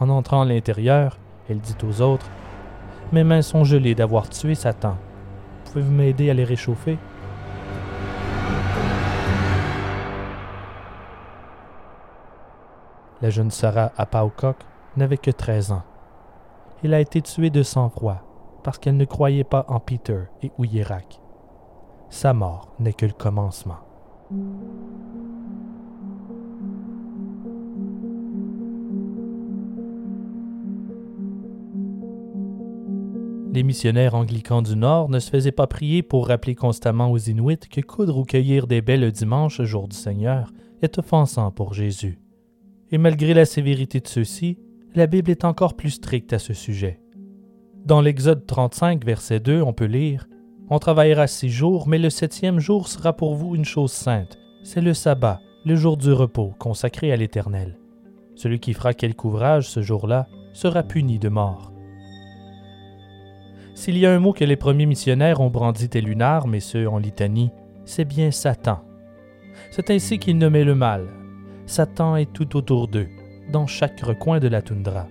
En entrant à l'intérieur, elle dit aux autres Mes mains sont gelées d'avoir tué Satan. Pouvez-vous m'aider à les réchauffer La jeune Sarah Apaokok n'avait que 13 ans. Elle a été tuée de sang-froid parce qu'elle ne croyait pas en Peter et Ouyerak. Sa mort n'est que le commencement. Les missionnaires anglicans du Nord ne se faisaient pas prier pour rappeler constamment aux Inuits que coudre ou cueillir des baies le dimanche, jour du Seigneur, est offensant pour Jésus. Et malgré la sévérité de ceux-ci, la Bible est encore plus stricte à ce sujet. Dans l'Exode 35, verset 2, on peut lire On travaillera six jours, mais le septième jour sera pour vous une chose sainte. C'est le sabbat, le jour du repos, consacré à l'Éternel. Celui qui fera quelque ouvrage ce jour-là sera puni de mort. S'il y a un mot que les premiers missionnaires ont brandi tel une arme, et ce en litanie, c'est bien Satan. C'est ainsi qu'ils nommaient le mal. Satan est tout autour d'eux, dans chaque recoin de la toundra.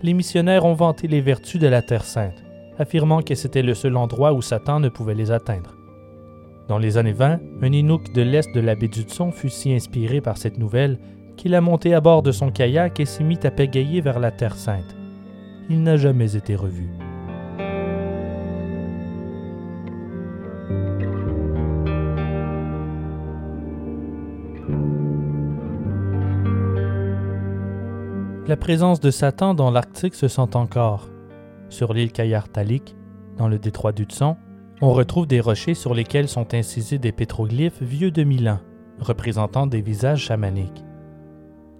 Les missionnaires ont vanté les vertus de la Terre sainte, affirmant que c'était le seul endroit où Satan ne pouvait les atteindre. Dans les années 20, un Inuk de l'est de la baie d'Hudson fut si inspiré par cette nouvelle qu'il a monté à bord de son kayak et s'est mis à pégayer vers la Terre Sainte. Il n'a jamais été revu. La présence de Satan dans l'Arctique se sent encore. Sur l'île Kayartalik, dans le détroit du Tson, on retrouve des rochers sur lesquels sont incisés des pétroglyphes vieux de mille ans, représentant des visages chamaniques.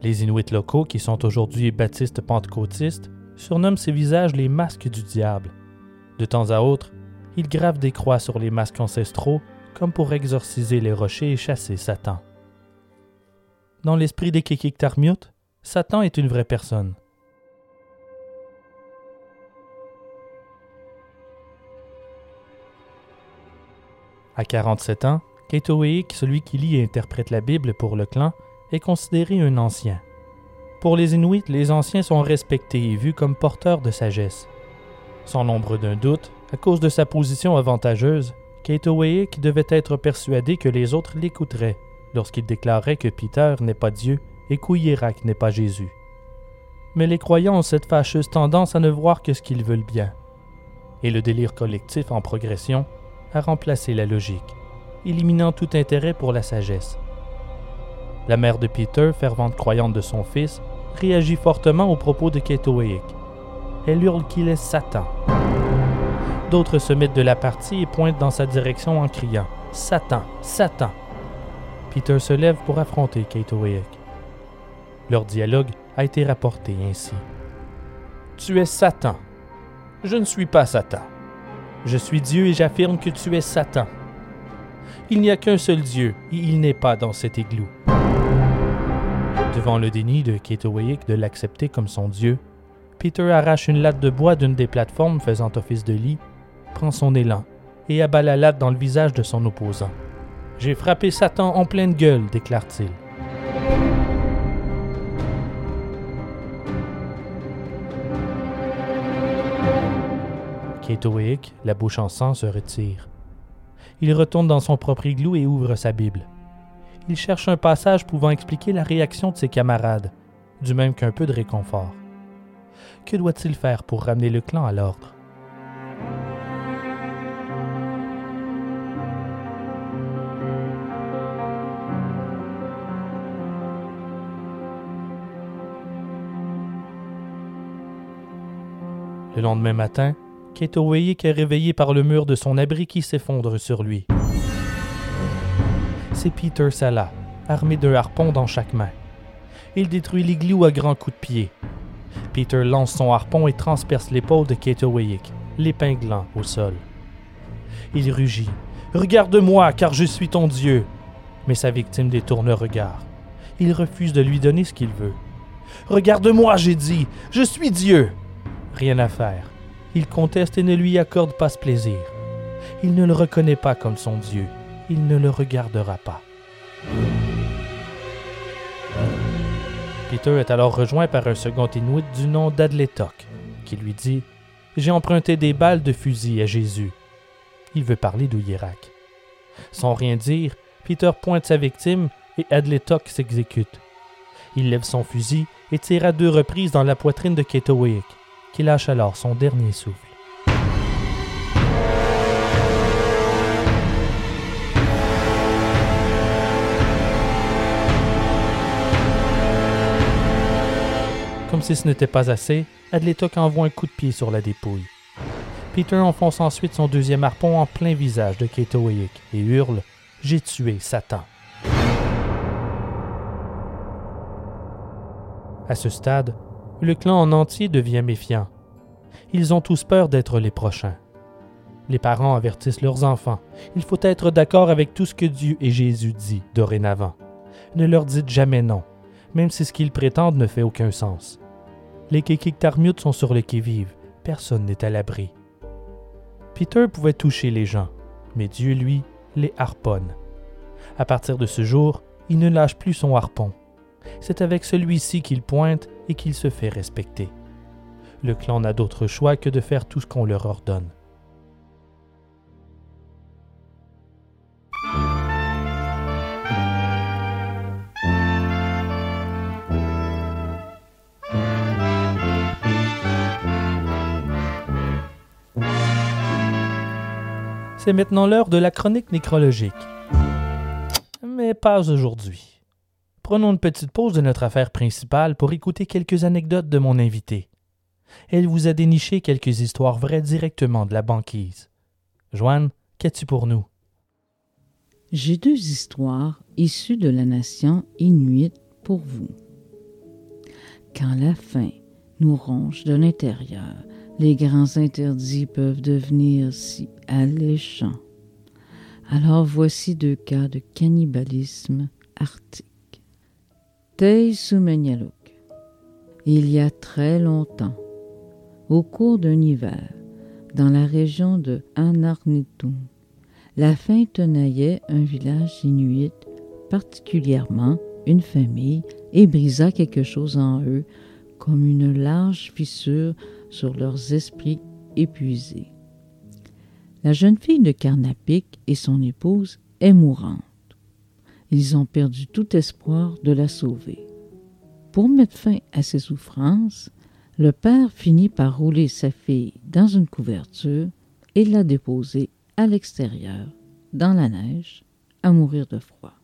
Les Inuits locaux, qui sont aujourd'hui baptistes pentecôtistes, surnomment ces visages les masques du diable. De temps à autre, ils gravent des croix sur les masques ancestraux comme pour exorciser les rochers et chasser Satan. Dans l'esprit des Kekiktarmiut, Satan est une vraie personne. À 47 ans, Keitoweik, celui qui lit et interprète la Bible pour le clan, est considéré un ancien. Pour les Inuits, les anciens sont respectés et vus comme porteurs de sagesse. Sans l'ombre d'un doute, à cause de sa position avantageuse, Keitoweik devait être persuadé que les autres l'écouteraient lorsqu'il déclarait que Peter n'est pas Dieu et qu'Ouyerak n'est pas Jésus. Mais les croyants ont cette fâcheuse tendance à ne voir que ce qu'ils veulent bien. Et le délire collectif en progression a remplacé la logique, éliminant tout intérêt pour la sagesse. La mère de Peter, fervente croyante de son fils, réagit fortement aux propos de Ketoweik. Elle hurle qu'il est Satan. D'autres se mettent de la partie et pointent dans sa direction en criant Satan, Satan. Peter se lève pour affronter Ketoweik. Leur dialogue a été rapporté ainsi. Tu es Satan. Je ne suis pas Satan. Je suis Dieu et j'affirme que tu es Satan. Il n'y a qu'un seul Dieu et il n'est pas dans cet igloo. Devant le déni de Ketowayik de l'accepter comme son Dieu, Peter arrache une latte de bois d'une des plateformes faisant office de lit, prend son élan et abat la latte dans le visage de son opposant. J'ai frappé Satan en pleine gueule, déclare-t-il. Ketowick, la bouche en sang, se retire. Il retourne dans son propre igloo et ouvre sa Bible. Il cherche un passage pouvant expliquer la réaction de ses camarades, du même qu'un peu de réconfort. Que doit-il faire pour ramener le clan à l'ordre? Le lendemain matin, Ketoweyik est réveillé par le mur de son abri qui s'effondre sur lui. C'est Peter Sala, armé d'un harpon dans chaque main. Il détruit l'igloo à grands coups de pied. Peter lance son harpon et transperce l'épaule de Ketoweyik, l'épinglant au sol. Il rugit Regarde-moi, car je suis ton Dieu. Mais sa victime détourne le regard. Il refuse de lui donner ce qu'il veut. Regarde-moi, j'ai dit, je suis Dieu. Rien à faire il conteste et ne lui accorde pas ce plaisir. Il ne le reconnaît pas comme son Dieu. Il ne le regardera pas. Peter est alors rejoint par un second Inuit du nom d'Adletok, qui lui dit J'ai emprunté des balles de fusil à Jésus. Il veut parler d'Ouyerak. Sans rien dire, Peter pointe sa victime et Adletok s'exécute. Il lève son fusil et tire à deux reprises dans la poitrine de Ketowik lâche alors son dernier souffle. Comme si ce n'était pas assez, Adletok envoie un coup de pied sur la dépouille. Peter enfonce ensuite son deuxième harpon en plein visage de Ketowick et hurle J'ai tué Satan. À ce stade, le clan en entier devient méfiant. Ils ont tous peur d'être les prochains. Les parents avertissent leurs enfants. Il faut être d'accord avec tout ce que Dieu et Jésus dit dorénavant. Ne leur dites jamais non, même si ce qu'ils prétendent ne fait aucun sens. Les Kekiktarmut sont sur le qui-vive. Personne n'est à l'abri. Peter pouvait toucher les gens, mais Dieu, lui, les harponne. À partir de ce jour, il ne lâche plus son harpon. C'est avec celui-ci qu'il pointe et qu'il se fait respecter. Le clan n'a d'autre choix que de faire tout ce qu'on leur ordonne. C'est maintenant l'heure de la chronique nécrologique. Mais pas aujourd'hui. Prenons une petite pause de notre affaire principale pour écouter quelques anecdotes de mon invité. Elle vous a déniché quelques histoires vraies directement de la banquise. Joanne, qu'as-tu pour nous? J'ai deux histoires issues de la nation inuit pour vous. Quand la faim nous ronge de l'intérieur, les grands interdits peuvent devenir si alléchants. Alors voici deux cas de cannibalisme arctique. Il y a très longtemps, au cours d'un hiver, dans la région de Anarnitum, la faim tenaillait un village inuit, particulièrement une famille, et brisa quelque chose en eux, comme une large fissure sur leurs esprits épuisés. La jeune fille de Carnapic et son épouse est mourante. Ils ont perdu tout espoir de la sauver. Pour mettre fin à ses souffrances, le père finit par rouler sa fille dans une couverture et la déposer à l'extérieur, dans la neige, à mourir de froid.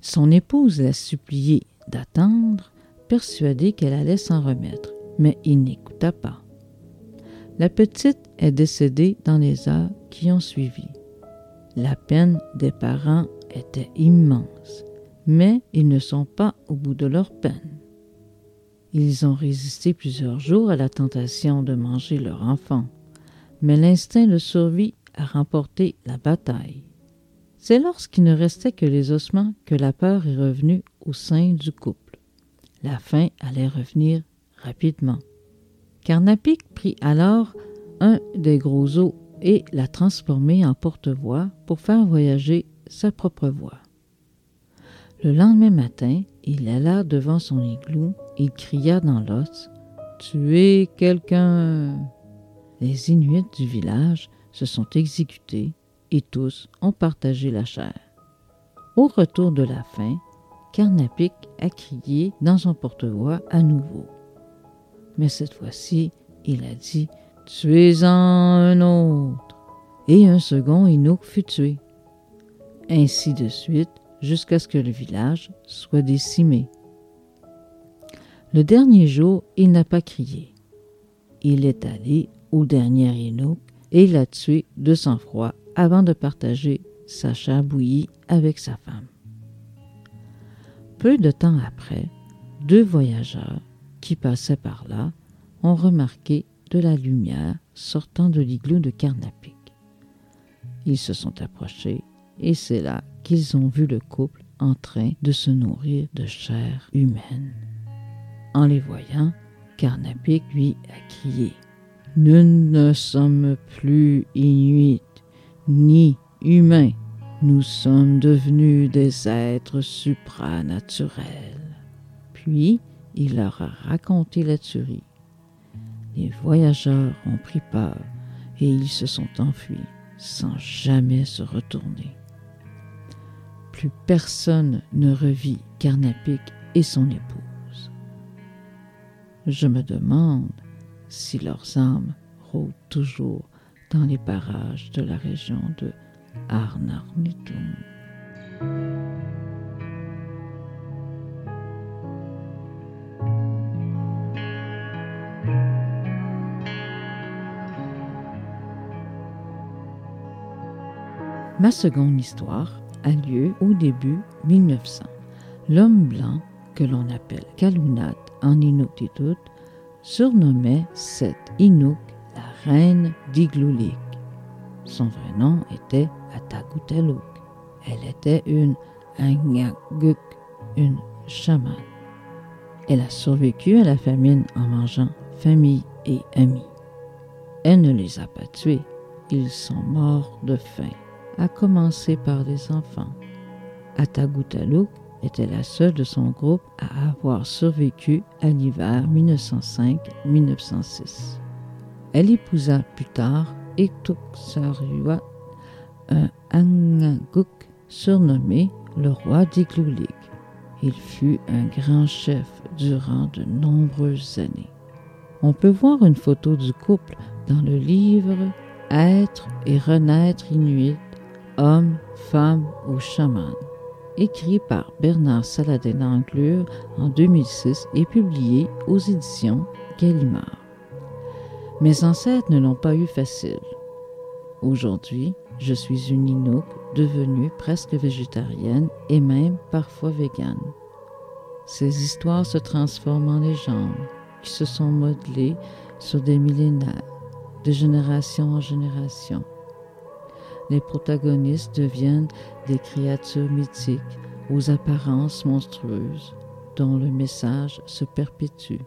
Son épouse l'a supplié d'attendre, persuadée qu'elle allait s'en remettre, mais il n'écouta pas. La petite est décédée dans les heures qui ont suivi. La peine des parents était immense, mais ils ne sont pas au bout de leur peine. Ils ont résisté plusieurs jours à la tentation de manger leur enfant, mais l'instinct de survie a remporté la bataille. C'est lorsqu'il ne restait que les ossements que la peur est revenue au sein du couple. La faim allait revenir rapidement. Carnapic prit alors un des gros os et l'a transformé en porte-voix pour faire voyager sa propre voix. Le lendemain matin, il alla devant son igloo et cria dans l'os Tuez quelqu'un Les Inuits du village se sont exécutés et tous ont partagé la chair. Au retour de la faim, Carnapic a crié dans son porte-voix à nouveau. Mais cette fois-ci, il a dit Tuez-en un autre. Et un second Inuk fut tué. Ainsi de suite, jusqu'à ce que le village soit décimé. Le dernier jour, il n'a pas crié. Il est allé au dernier Inuk et l'a tué de sang-froid avant de partager sa chair bouillie avec sa femme. Peu de temps après, deux voyageurs qui passaient par là ont remarqué de la lumière sortant de l'igloo de Carnapic. Ils se sont approchés et c'est là qu'ils ont vu le couple en train de se nourrir de chair humaine. En les voyant, Carnapic lui a crié Nous ne sommes plus inuits ni humains, nous sommes devenus des êtres supranaturels. Puis il leur a raconté la tuerie. Les voyageurs ont pris peur et ils se sont enfuis sans jamais se retourner. Plus personne ne revit Carnapic et son épouse. Je me demande si leurs âmes rôdent toujours dans les parages de la région de Arnarnitum. Ma seconde histoire a lieu au début 1900. L'homme blanc, que l'on appelle Kalunat en Inuktitut, surnommait cette Inuk la reine d'Iglulik. Son vrai nom était Ataguteluk. Elle était une Angaguk, une chamane. Elle a survécu à la famine en mangeant famille et amis. Elle ne les a pas tués, ils sont morts de faim à commencer par les enfants. Atagutaluk était la seule de son groupe à avoir survécu à l'hiver 1905-1906. Elle épousa plus tard Ektuksarua, un Angaguk surnommé le roi d'Iglulik. Il fut un grand chef durant de nombreuses années. On peut voir une photo du couple dans le livre Être et renaître inuit Homme, femme ou chaman, écrit par Bernard Saladin d'Anglure en 2006 et publié aux éditions Gallimard. Mes ancêtres ne l'ont pas eu facile. Aujourd'hui, je suis une Inuk devenue presque végétarienne et même parfois végane. Ces histoires se transforment en légendes qui se sont modelées sur des millénaires, de génération en génération. Les protagonistes deviennent des créatures mythiques aux apparences monstrueuses dont le message se perpétue.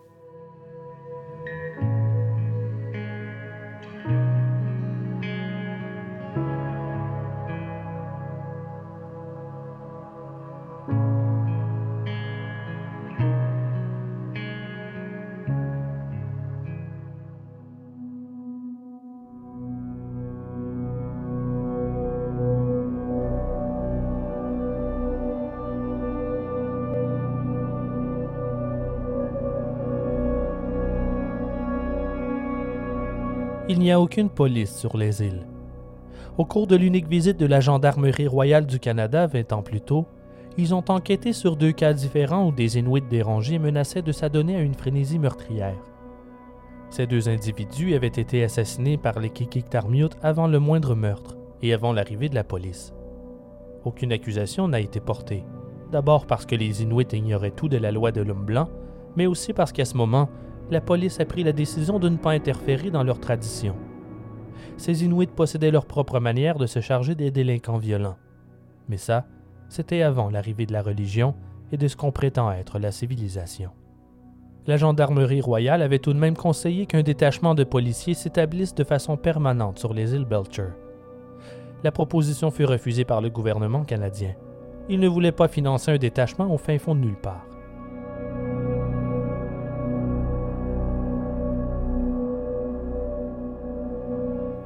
N'y a aucune police sur les îles. Au cours de l'unique visite de la Gendarmerie royale du Canada 20 ans plus tôt, ils ont enquêté sur deux cas différents où des Inuits dérangés menaçaient de s'adonner à une frénésie meurtrière. Ces deux individus avaient été assassinés par les Kikiktarmiut avant le moindre meurtre et avant l'arrivée de la police. Aucune accusation n'a été portée, d'abord parce que les Inuits ignoraient tout de la loi de l'homme blanc, mais aussi parce qu'à ce moment, la police a pris la décision de ne pas interférer dans leurs traditions. Ces Inuits possédaient leur propre manière de se charger des délinquants violents. Mais ça, c'était avant l'arrivée de la religion et de ce qu'on prétend être la civilisation. La gendarmerie royale avait tout de même conseillé qu'un détachement de policiers s'établisse de façon permanente sur les îles Belcher. La proposition fut refusée par le gouvernement canadien. Il ne voulait pas financer un détachement au fin fond de nulle part.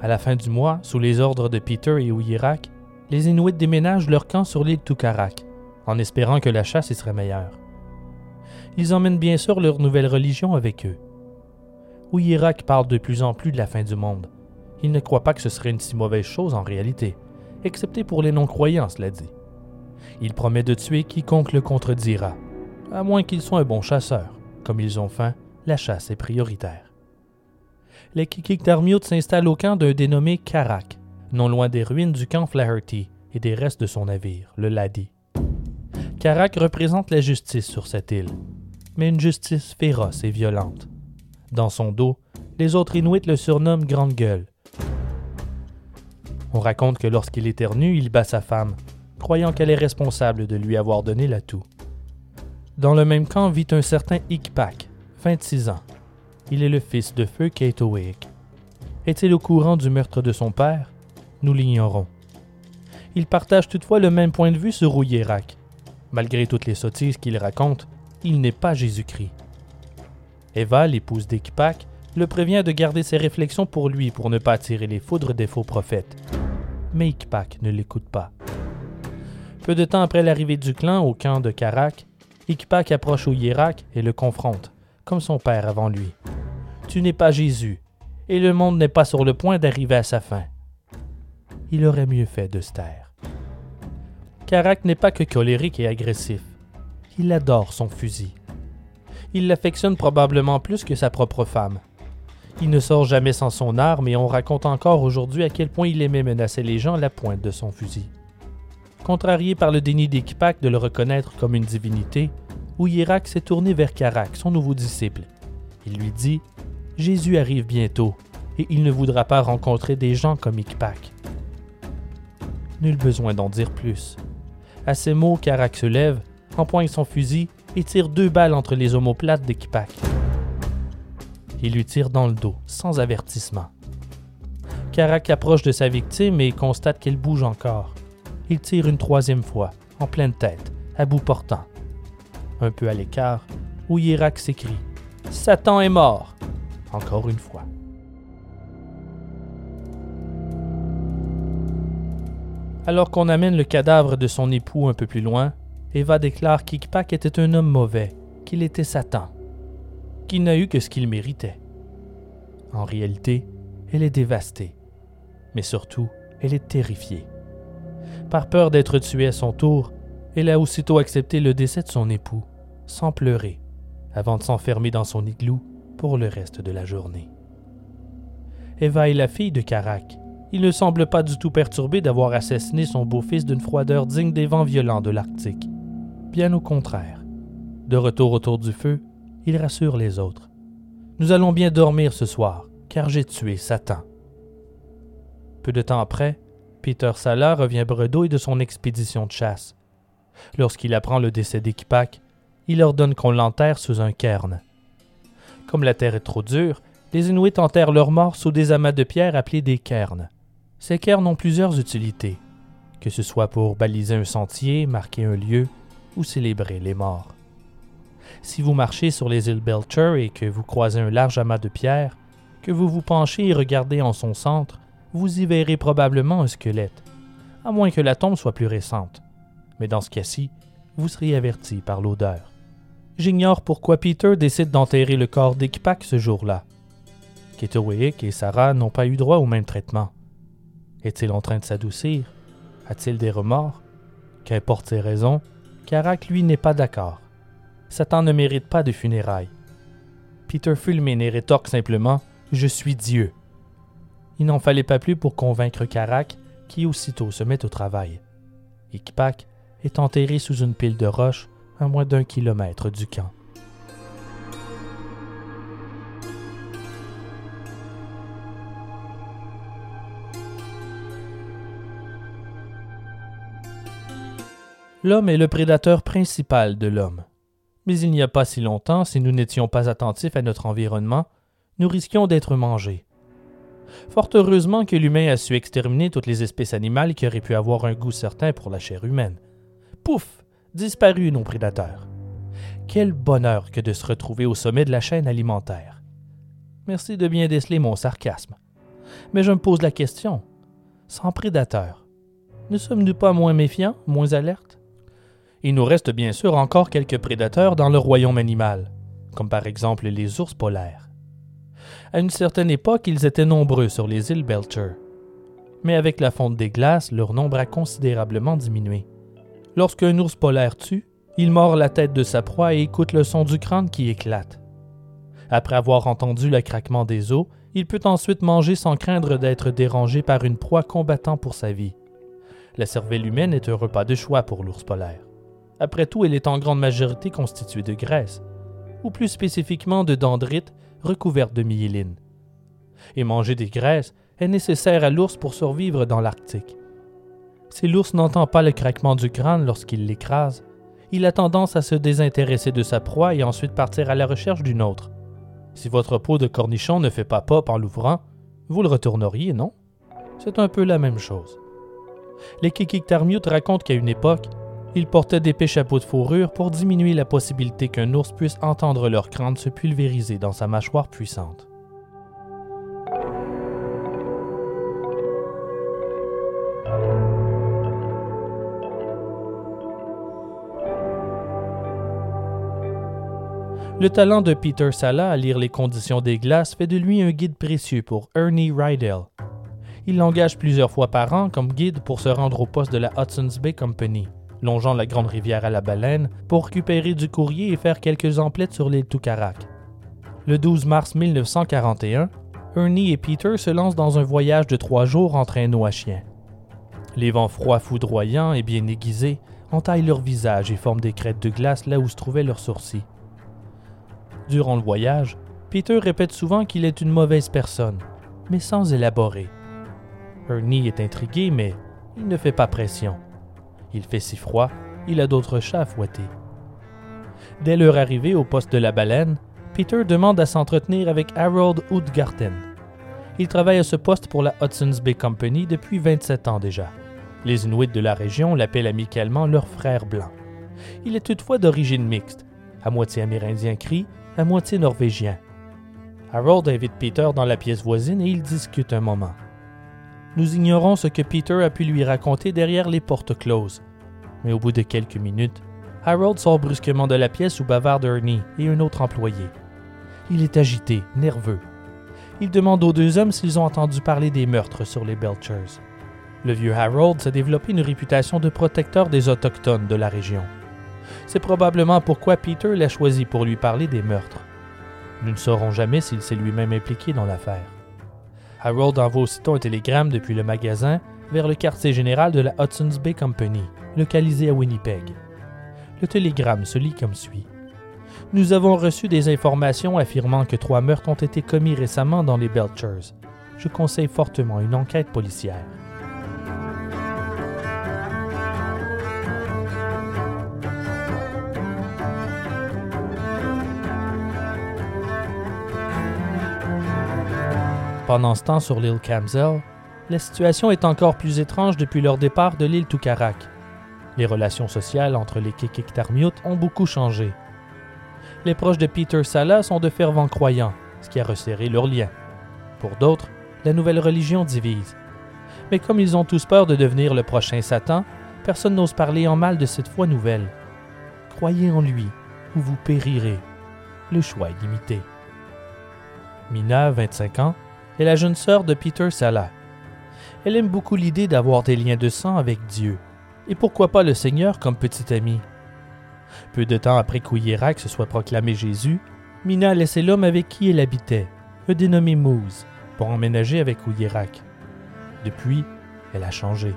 À la fin du mois, sous les ordres de Peter et Ouyirak, les Inuits déménagent leur camp sur l'île Tukarak, en espérant que la chasse y serait meilleure. Ils emmènent bien sûr leur nouvelle religion avec eux. Ouyirak parle de plus en plus de la fin du monde. Il ne croit pas que ce serait une si mauvaise chose en réalité, excepté pour les non-croyants, cela dit. Il promet de tuer quiconque le contredira, à moins qu'il soit un bon chasseur. Comme ils ont faim, la chasse est prioritaire les Kikiktarmiut s'installent au camp d'un dénommé Karak, non loin des ruines du camp Flaherty et des restes de son navire, le Ladi. Karak représente la justice sur cette île, mais une justice féroce et violente. Dans son dos, les autres Inuits le surnomment Grande Gueule. On raconte que lorsqu'il éternue, il bat sa femme, croyant qu'elle est responsable de lui avoir donné l'atout. Dans le même camp vit un certain Ikpak, 26 ans, il est le fils de feu Katowick. Est-il au courant du meurtre de son père? Nous l'ignorons. Il partage toutefois le même point de vue sur Rouillerak. Malgré toutes les sottises qu'il raconte, il n'est pas Jésus-Christ. Eva, l'épouse d'Ekpak, le prévient de garder ses réflexions pour lui pour ne pas attirer les foudres des faux prophètes. Mais Ikpak ne l'écoute pas. Peu de temps après l'arrivée du clan au camp de Karak, Ikpak approche Ouyerak et le confronte, comme son père avant lui tu n'es pas Jésus, et le monde n'est pas sur le point d'arriver à sa fin. Il aurait mieux fait de se taire. Carac n'est pas que colérique et agressif. Il adore son fusil. Il l'affectionne probablement plus que sa propre femme. Il ne sort jamais sans son arme et on raconte encore aujourd'hui à quel point il aimait menacer les gens à la pointe de son fusil. Contrarié par le déni d'Equipac de le reconnaître comme une divinité, Ouyirak s'est tourné vers Carac, son nouveau disciple. Il lui dit Jésus arrive bientôt et il ne voudra pas rencontrer des gens comme Ikpak. Nul besoin d'en dire plus. À ces mots, Karak se lève, empoigne son fusil et tire deux balles entre les omoplates d'Ikpak. Il lui tire dans le dos, sans avertissement. Karak approche de sa victime et constate qu'elle bouge encore. Il tire une troisième fois, en pleine tête, à bout portant. Un peu à l'écart, Ouyirak s'écrie Satan est mort encore une fois. Alors qu'on amène le cadavre de son époux un peu plus loin, Eva déclare qu'Ikpak était un homme mauvais, qu'il était Satan, qu'il n'a eu que ce qu'il méritait. En réalité, elle est dévastée, mais surtout, elle est terrifiée. Par peur d'être tuée à son tour, elle a aussitôt accepté le décès de son époux, sans pleurer, avant de s'enfermer dans son igloo pour le reste de la journée. Eva est la fille de Carac. Il ne semble pas du tout perturbé d'avoir assassiné son beau-fils d'une froideur digne des vents violents de l'Arctique. Bien au contraire. De retour autour du feu, il rassure les autres. Nous allons bien dormir ce soir, car j'ai tué Satan. Peu de temps après, Peter Sala revient bredouille de son expédition de chasse. Lorsqu'il apprend le décès d'Equipac, il ordonne qu'on l'enterre sous un cairn. Comme la terre est trop dure, les Inuits enterrent leurs morts sous des amas de pierre appelés des cairns. Ces cairns ont plusieurs utilités, que ce soit pour baliser un sentier, marquer un lieu ou célébrer les morts. Si vous marchez sur les îles Belcher et que vous croisez un large amas de pierre, que vous vous penchez et regardez en son centre, vous y verrez probablement un squelette, à moins que la tombe soit plus récente. Mais dans ce cas-ci, vous serez averti par l'odeur. J'ignore pourquoi Peter décide d'enterrer le corps d'Equipac ce jour-là. Ketoweyik et Sarah n'ont pas eu droit au même traitement. Est-il en train de s'adoucir? A-t-il des remords? Qu'importe ses raisons, Karak, lui, n'est pas d'accord. Satan ne mérite pas de funérailles. Peter fulmine et rétorque simplement Je suis Dieu. Il n'en fallait pas plus pour convaincre Karak, qui aussitôt se met au travail. Est enterré sous une pile de roches à moins d'un kilomètre du camp. L'homme est le prédateur principal de l'homme. Mais il n'y a pas si longtemps, si nous n'étions pas attentifs à notre environnement, nous risquions d'être mangés. Fort heureusement que l'humain a su exterminer toutes les espèces animales qui auraient pu avoir un goût certain pour la chair humaine. Pouf Disparus nos prédateurs. Quel bonheur que de se retrouver au sommet de la chaîne alimentaire. Merci de bien déceler mon sarcasme. Mais je me pose la question. Sans prédateurs, ne sommes-nous pas moins méfiants, moins alertes? Il nous reste bien sûr encore quelques prédateurs dans le royaume animal, comme par exemple les ours polaires. À une certaine époque, ils étaient nombreux sur les îles Belcher. Mais avec la fonte des glaces, leur nombre a considérablement diminué. Lorsqu'un ours polaire tue, il mord la tête de sa proie et écoute le son du crâne qui éclate. Après avoir entendu le craquement des os, il peut ensuite manger sans craindre d'être dérangé par une proie combattant pour sa vie. La cervelle humaine est un repas de choix pour l'ours polaire. Après tout, elle est en grande majorité constituée de graisse, ou plus spécifiquement de dendrites recouvertes de myéline. Et manger des graisses est nécessaire à l'ours pour survivre dans l'Arctique. Si l'ours n'entend pas le craquement du crâne lorsqu'il l'écrase, il a tendance à se désintéresser de sa proie et ensuite partir à la recherche d'une autre. Si votre peau de cornichon ne fait pas pop en l'ouvrant, vous le retourneriez, non? C'est un peu la même chose. Les Kikiktarmiut racontent qu'à une époque, ils portaient d'épais chapeaux de fourrure pour diminuer la possibilité qu'un ours puisse entendre leur crâne se pulvériser dans sa mâchoire puissante. Le talent de Peter Sala à lire les conditions des glaces fait de lui un guide précieux pour Ernie Rydell. Il l'engage plusieurs fois par an comme guide pour se rendre au poste de la Hudson's Bay Company longeant la grande rivière à la baleine, pour récupérer du courrier et faire quelques emplettes sur l'île Tukarak. Le 12 mars 1941, Ernie et Peter se lancent dans un voyage de trois jours en traîneau à chien. Les vents froids foudroyants et bien aiguisés entaillent leurs visages et forment des crêtes de glace là où se trouvaient leurs sourcils. Durant le voyage, Peter répète souvent qu'il est une mauvaise personne, mais sans élaborer. Ernie est intrigué, mais il ne fait pas pression. Il fait si froid, il a d'autres chats à fouetter. Dès leur arrivée au poste de la baleine, Peter demande à s'entretenir avec Harold Udgarten. Il travaille à ce poste pour la Hudson's Bay Company depuis 27 ans déjà. Les Inuits de la région l'appellent amicalement leur frère blanc. Il est toutefois d'origine mixte, à moitié amérindien cri, à moitié norvégien. Harold invite Peter dans la pièce voisine et ils discutent un moment. Nous ignorons ce que Peter a pu lui raconter derrière les portes closes. Mais au bout de quelques minutes, Harold sort brusquement de la pièce où bavardent Ernie et un autre employé. Il est agité, nerveux. Il demande aux deux hommes s'ils ont entendu parler des meurtres sur les Belchers. Le vieux Harold s'est développé une réputation de protecteur des Autochtones de la région. C'est probablement pourquoi Peter l'a choisi pour lui parler des meurtres. Nous ne saurons jamais s'il s'est lui-même impliqué dans l'affaire. Harold envoie aussitôt un télégramme depuis le magasin vers le quartier général de la Hudson's Bay Company, localisé à Winnipeg. Le télégramme se lit comme suit. Nous avons reçu des informations affirmant que trois meurtres ont été commis récemment dans les Belchers. Je conseille fortement une enquête policière. Pendant ce temps, sur l'île Camsell, la situation est encore plus étrange depuis leur départ de l'île Tukarak. Les relations sociales entre les Kikiktarmiut ont beaucoup changé. Les proches de Peter Sala sont de fervents croyants, ce qui a resserré leurs liens. Pour d'autres, la nouvelle religion divise. Mais comme ils ont tous peur de devenir le prochain Satan, personne n'ose parler en mal de cette foi nouvelle. Croyez en lui, ou vous périrez. Le choix est limité. Mina, 25 ans, est la jeune sœur de Peter Sala. Elle aime beaucoup l'idée d'avoir des liens de sang avec Dieu, et pourquoi pas le Seigneur comme petit ami? Peu de temps après qu'Ouyerak se soit proclamé Jésus, Mina a laissé l'homme avec qui elle habitait, un dénommé Moose, pour emménager avec Ouyerak. Depuis, elle a changé.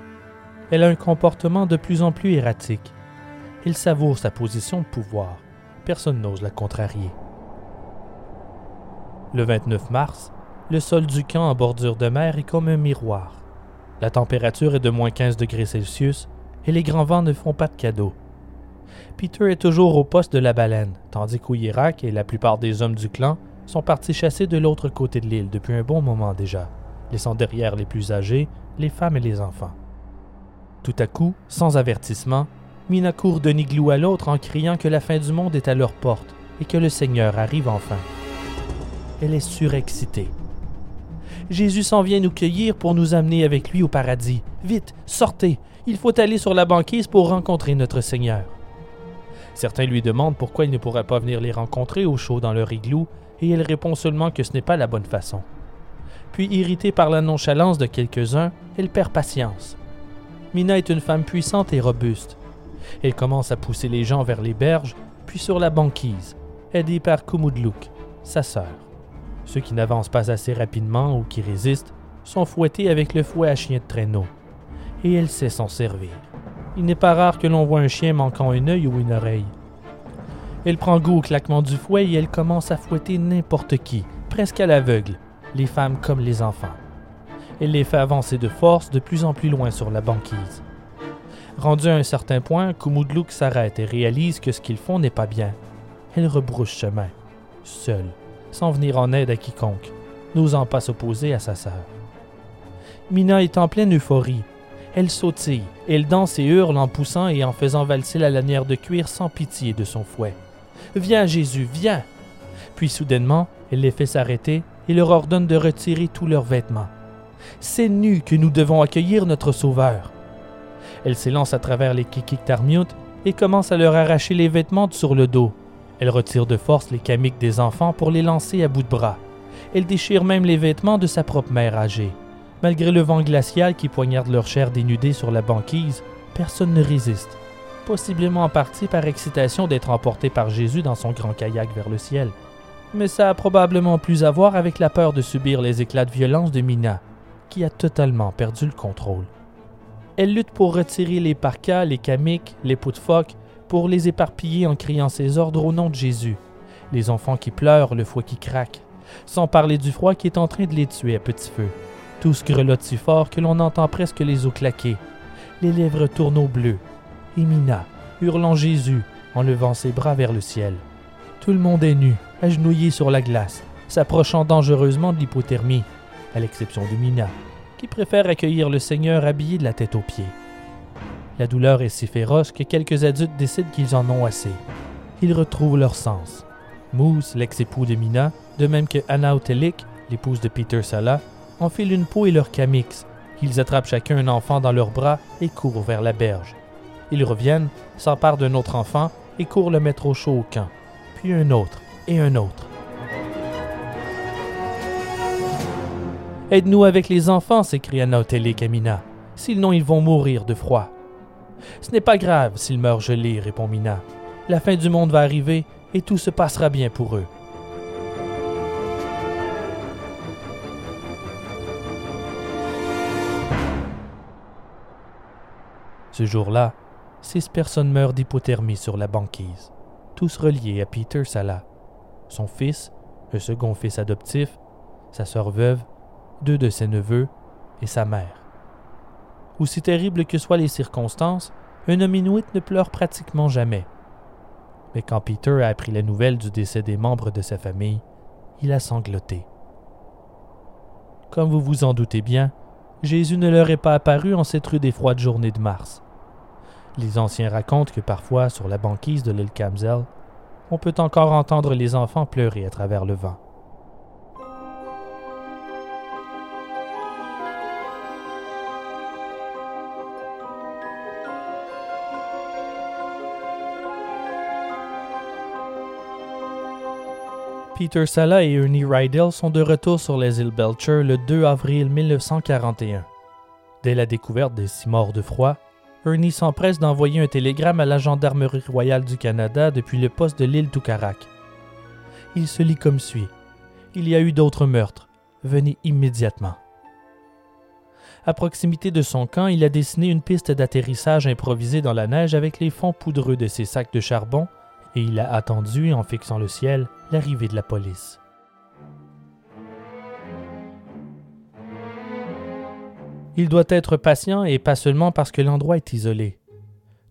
Elle a un comportement de plus en plus erratique. Elle savoure sa position de pouvoir. Personne n'ose la contrarier. Le 29 mars, le sol du camp en bordure de mer est comme un miroir. La température est de moins 15 degrés Celsius et les grands vents ne font pas de cadeaux. Peter est toujours au poste de la baleine, tandis qu'Ouyirak et la plupart des hommes du clan sont partis chasser de l'autre côté de l'île depuis un bon moment déjà, laissant derrière les plus âgés, les femmes et les enfants. Tout à coup, sans avertissement, Mina court d'un igloo à l'autre en criant que la fin du monde est à leur porte et que le Seigneur arrive enfin. Elle est surexcitée. Jésus s'en vient nous cueillir pour nous amener avec lui au paradis. Vite, sortez, il faut aller sur la banquise pour rencontrer notre Seigneur. Certains lui demandent pourquoi il ne pourrait pas venir les rencontrer au chaud dans leur igloo, et elle répond seulement que ce n'est pas la bonne façon. Puis, irritée par la nonchalance de quelques-uns, elle perd patience. Mina est une femme puissante et robuste. Elle commence à pousser les gens vers les berges, puis sur la banquise, aidée par Kumudluk, sa sœur. Ceux qui n'avancent pas assez rapidement ou qui résistent sont fouettés avec le fouet à chien de traîneau. Et elle sait s'en servir. Il n'est pas rare que l'on voit un chien manquant un œil ou une oreille. Elle prend goût au claquement du fouet et elle commence à fouetter n'importe qui, presque à l'aveugle, les femmes comme les enfants. Elle les fait avancer de force de plus en plus loin sur la banquise. Rendu à un certain point, Kumudluk s'arrête et réalise que ce qu'ils font n'est pas bien. Elle rebrouche chemin, seule sans venir en aide à quiconque, n'osant pas s'opposer à sa sœur. Mina est en pleine euphorie. Elle sautille, elle danse et hurle en poussant et en faisant valser la lanière de cuir sans pitié de son fouet. Viens, Jésus, viens! Puis soudainement, elle les fait s'arrêter et leur ordonne de retirer tous leurs vêtements. C'est nu que nous devons accueillir notre Sauveur. Elle s'élance à travers les Kikiktarmiut et commence à leur arracher les vêtements sur le dos, elle retire de force les camiques des enfants pour les lancer à bout de bras. Elle déchire même les vêtements de sa propre mère âgée. Malgré le vent glacial qui poignarde leur chair dénudée sur la banquise, personne ne résiste, possiblement en partie par excitation d'être emporté par Jésus dans son grand kayak vers le ciel. Mais ça a probablement plus à voir avec la peur de subir les éclats de violence de Mina, qui a totalement perdu le contrôle. Elle lutte pour retirer les parkas, les kamiks, les pots de phoque, pour les éparpiller en criant ses ordres au nom de Jésus. Les enfants qui pleurent, le foie qui craque, sans parler du froid qui est en train de les tuer à petit feu. Tous grelottent si fort que l'on entend presque les os claquer. Les lèvres tournent au bleu. Et Mina, hurlant Jésus, en levant ses bras vers le ciel. Tout le monde est nu, agenouillé sur la glace, s'approchant dangereusement de l'hypothermie, à l'exception de Mina, qui préfère accueillir le Seigneur habillé de la tête aux pieds. La douleur est si féroce que quelques adultes décident qu'ils en ont assez. Ils retrouvent leur sens. Moose, l'ex-époux de Mina, de même que Anna Otelik, l'épouse de Peter Sala, enfilent une peau et leur camix. Ils attrapent chacun un enfant dans leurs bras et courent vers la berge. Ils reviennent, s'emparent d'un autre enfant et courent le mettre au chaud au camp. Puis un autre et un autre. Aide-nous avec les enfants, s'écria Otelik à Mina. Sinon, ils vont mourir de froid. Ce n'est pas grave s'ils meurent gelés, répond Mina. La fin du monde va arriver et tout se passera bien pour eux. Ce jour-là, six personnes meurent d'hypothermie sur la banquise, tous reliés à Peter Sala, son fils, un second fils adoptif, sa sœur veuve, deux de ses neveux et sa mère. Aussi terribles que soient les circonstances, un homme inuit ne pleure pratiquement jamais. Mais quand Peter a appris la nouvelle du décès des membres de sa famille, il a sangloté. Comme vous vous en doutez bien, Jésus ne leur est pas apparu en cette rue des froides journées de mars. Les anciens racontent que parfois, sur la banquise de l'île Kamzel, on peut encore entendre les enfants pleurer à travers le vent. Peter Sala et Ernie Rydell sont de retour sur les îles Belcher le 2 avril 1941. Dès la découverte des six morts de froid, Ernie s'empresse d'envoyer un télégramme à la Gendarmerie royale du Canada depuis le poste de l'île Tukarak. Il se lit comme suit. Il y a eu d'autres meurtres. Venez immédiatement. À proximité de son camp, il a dessiné une piste d'atterrissage improvisée dans la neige avec les fonds poudreux de ses sacs de charbon et il a attendu, en fixant le ciel, l'arrivée de la police. Il doit être patient et pas seulement parce que l'endroit est isolé.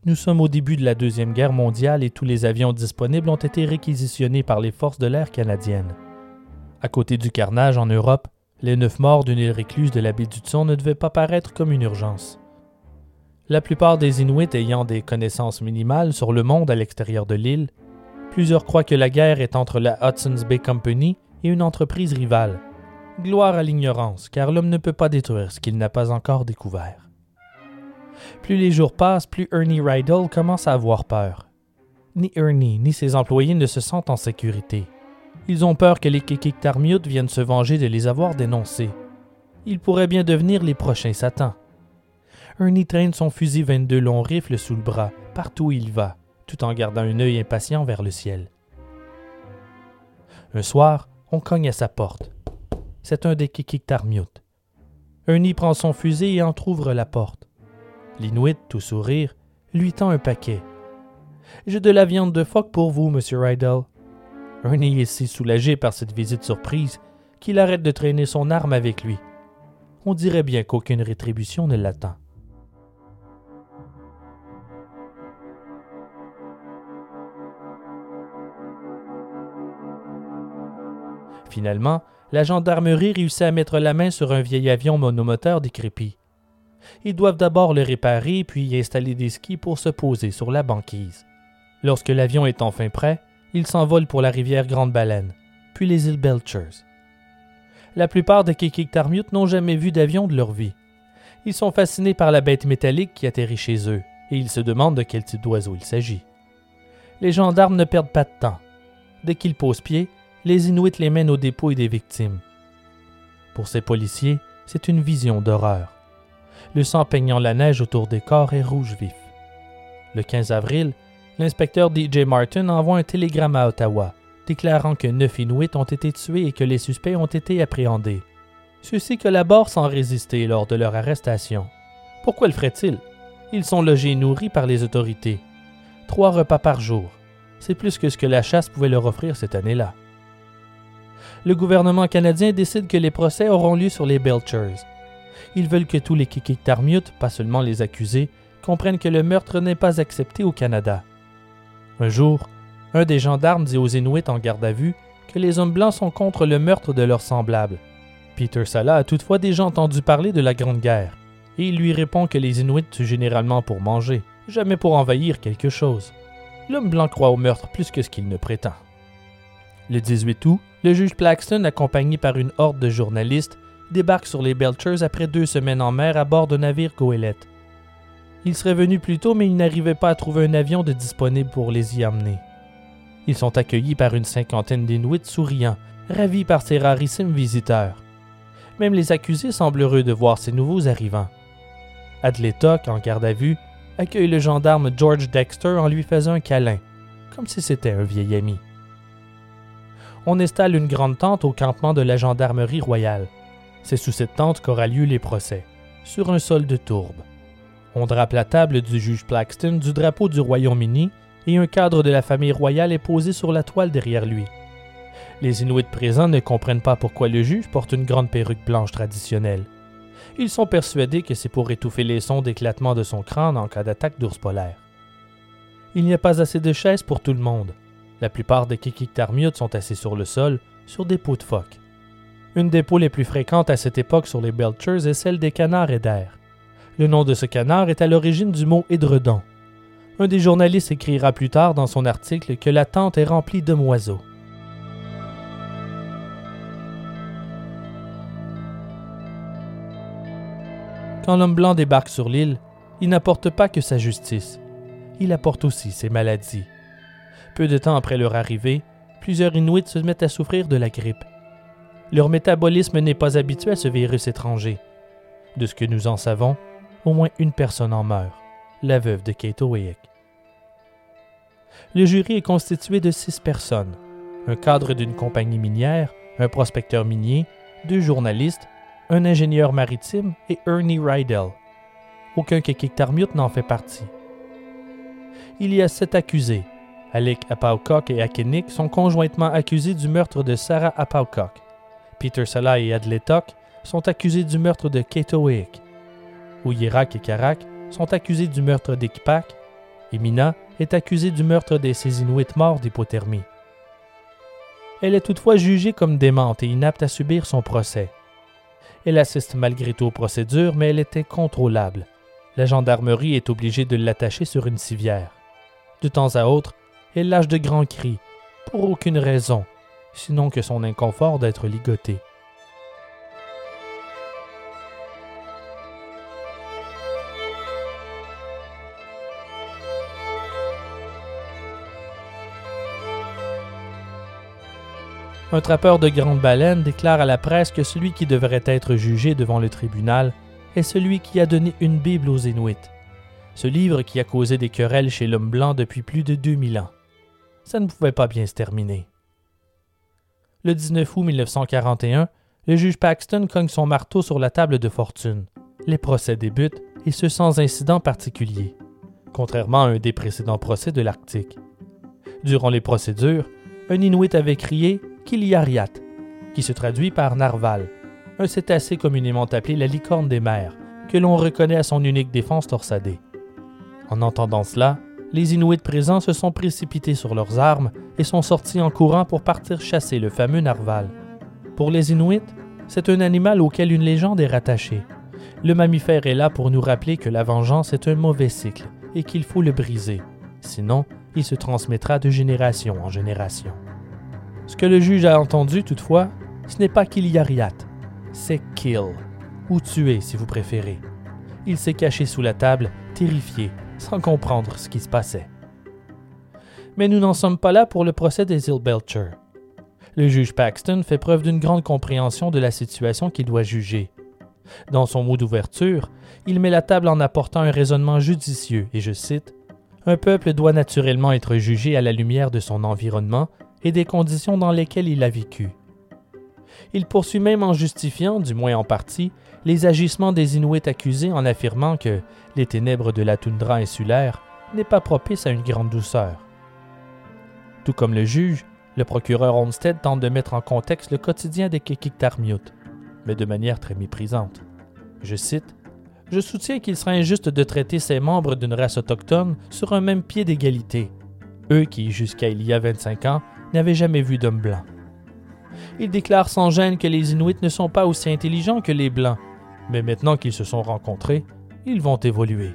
Nous sommes au début de la Deuxième Guerre mondiale et tous les avions disponibles ont été réquisitionnés par les forces de l'air canadiennes. À côté du carnage en Europe, les neuf morts d'une île récluse de la baie du Tson ne devaient pas paraître comme une urgence. La plupart des Inuits ayant des connaissances minimales sur le monde à l'extérieur de l'île, plusieurs croient que la guerre est entre la Hudson's Bay Company et une entreprise rivale. Gloire à l'ignorance, car l'homme ne peut pas détruire ce qu'il n'a pas encore découvert. Plus les jours passent, plus Ernie Rydell commence à avoir peur. Ni Ernie ni ses employés ne se sentent en sécurité. Ils ont peur que les Kikiktarmiut viennent se venger de les avoir dénoncés. Ils pourraient bien devenir les prochains Satans. Ernie traîne son fusil 22 long rifle sous le bras, partout où il va, tout en gardant un œil impatient vers le ciel. Un soir, on cogne à sa porte. C'est un des Kikiktarmiut. Ernie prend son fusil et entr'ouvre la porte. L'Inuit, tout sourire, lui tend un paquet. J'ai de la viande de phoque pour vous, monsieur Rydell. Ernie est si soulagé par cette visite surprise qu'il arrête de traîner son arme avec lui. On dirait bien qu'aucune rétribution ne l'attend. Finalement, la gendarmerie réussit à mettre la main sur un vieil avion monomoteur décrépit. Ils doivent d'abord le réparer puis y installer des skis pour se poser sur la banquise. Lorsque l'avion est enfin prêt, il s'envole pour la rivière Grande Baleine, puis les îles Belchers. La plupart des Kikiktarmiut n'ont jamais vu d'avion de leur vie. Ils sont fascinés par la bête métallique qui atterrit chez eux, et ils se demandent de quel type d'oiseau il s'agit. Les gendarmes ne perdent pas de temps. Dès qu'ils posent pied, les Inuits les mènent au dépôt des victimes. Pour ces policiers, c'est une vision d'horreur. Le sang peignant la neige autour des corps est rouge vif. Le 15 avril, l'inspecteur DJ Martin envoie un télégramme à Ottawa, déclarant que neuf Inuits ont été tués et que les suspects ont été appréhendés. Ceux-ci collaborent sans résister lors de leur arrestation. Pourquoi le ferait-il Ils sont logés et nourris par les autorités. Trois repas par jour. C'est plus que ce que la chasse pouvait leur offrir cette année-là le gouvernement canadien décide que les procès auront lieu sur les Belchers. Ils veulent que tous les Kikiktarmiut, pas seulement les accusés, comprennent que le meurtre n'est pas accepté au Canada. Un jour, un des gendarmes dit aux Inuits en garde à vue que les hommes blancs sont contre le meurtre de leurs semblables. Peter Sala a toutefois déjà entendu parler de la Grande Guerre, et il lui répond que les Inuits tuent généralement pour manger, jamais pour envahir quelque chose. L'homme blanc croit au meurtre plus que ce qu'il ne prétend. Le 18 août, le juge Plaxton, accompagné par une horde de journalistes, débarque sur les Belchers après deux semaines en mer à bord d'un navire goélette. Il serait venu plus tôt, mais il n'arrivait pas à trouver un avion de disponible pour les y amener. Ils sont accueillis par une cinquantaine d'Inuits souriants, ravis par ces rarissimes visiteurs. Même les accusés semblent heureux de voir ces nouveaux arrivants. Adletoc, en garde à vue, accueille le gendarme George Dexter en lui faisant un câlin, comme si c'était un vieil ami. On installe une grande tente au campement de la gendarmerie royale. C'est sous cette tente qu'aura lieu les procès, sur un sol de tourbe. On drape la table du juge Plaxton du drapeau du Royaume-Uni et un cadre de la famille royale est posé sur la toile derrière lui. Les Inuits présents ne comprennent pas pourquoi le juge porte une grande perruque blanche traditionnelle. Ils sont persuadés que c'est pour étouffer les sons d'éclatement de son crâne en cas d'attaque d'ours polaire. Il n'y a pas assez de chaises pour tout le monde. La plupart des Kikiktarmiut sont assis sur le sol, sur des pots de phoque. Une des peaux les plus fréquentes à cette époque sur les Belchers est celle des canards éders. Le nom de ce canard est à l'origine du mot édredon. Un des journalistes écrira plus tard dans son article que la tente est remplie de moiseaux. Quand l'homme blanc débarque sur l'île, il n'apporte pas que sa justice, il apporte aussi ses maladies. Peu de temps après leur arrivée, plusieurs Inuits se mettent à souffrir de la grippe. Leur métabolisme n'est pas habitué à ce virus étranger. De ce que nous en savons, au moins une personne en meurt, la veuve de Kate Oweek. Le jury est constitué de six personnes, un cadre d'une compagnie minière, un prospecteur minier, deux journalistes, un ingénieur maritime et Ernie Rydell. Aucun Kekiktarmiut n'en fait partie. Il y a sept accusés. Alec Apaucock et Akenik sont conjointement accusés du meurtre de Sarah Apaucock. Peter Salah et Adletok sont accusés du meurtre de Ketowick. Ouyirak et Karak sont accusés du meurtre d'Ekpak. Et Mina est accusée du meurtre des ces Inuits morts d'hypothermie. Elle est toutefois jugée comme démente et inapte à subir son procès. Elle assiste malgré tout aux procédures, mais elle était contrôlable. La gendarmerie est obligée de l'attacher sur une civière. De temps à autre, elle lâche de grands cris, pour aucune raison, sinon que son inconfort d'être ligotée. Un trappeur de grande baleine déclare à la presse que celui qui devrait être jugé devant le tribunal est celui qui a donné une Bible aux Inuits, ce livre qui a causé des querelles chez l'homme blanc depuis plus de 2000 ans. Ça ne pouvait pas bien se terminer. Le 19 août 1941, le juge Paxton cogne son marteau sur la table de fortune. Les procès débutent, et ce sans incident particulier, contrairement à un des précédents procès de l'Arctique. Durant les procédures, un Inuit avait crié Kiliariat, qui se traduit par narval, un cétacé communément appelé la licorne des mers, que l'on reconnaît à son unique défense torsadée. En entendant cela, les Inuits présents se sont précipités sur leurs armes et sont sortis en courant pour partir chasser le fameux narval. Pour les Inuits, c'est un animal auquel une légende est rattachée. Le mammifère est là pour nous rappeler que la vengeance est un mauvais cycle et qu'il faut le briser. Sinon, il se transmettra de génération en génération. Ce que le juge a entendu, toutefois, ce n'est pas qu'il y a riat, c'est kill, ou tuer si vous préférez. Il s'est caché sous la table, terrifié, sans comprendre ce qui se passait. Mais nous n'en sommes pas là pour le procès des îles Belcher. Le juge Paxton fait preuve d'une grande compréhension de la situation qu'il doit juger. Dans son mot d'ouverture, il met la table en apportant un raisonnement judicieux, et je cite Un peuple doit naturellement être jugé à la lumière de son environnement et des conditions dans lesquelles il a vécu. Il poursuit même en justifiant, du moins en partie, les agissements des Inuits accusés en affirmant que les ténèbres de la toundra insulaire n'est pas propice à une grande douceur. Tout comme le juge, le procureur Olmsted tente de mettre en contexte le quotidien des Kekiktarmiut, mais de manière très méprisante. Je cite Je soutiens qu'il serait injuste de traiter ces membres d'une race autochtone sur un même pied d'égalité, eux qui, jusqu'à il y a 25 ans, n'avait jamais vu d'homme blanc. Il déclare sans gêne que les Inuits ne sont pas aussi intelligents que les Blancs, mais maintenant qu'ils se sont rencontrés, ils vont évoluer.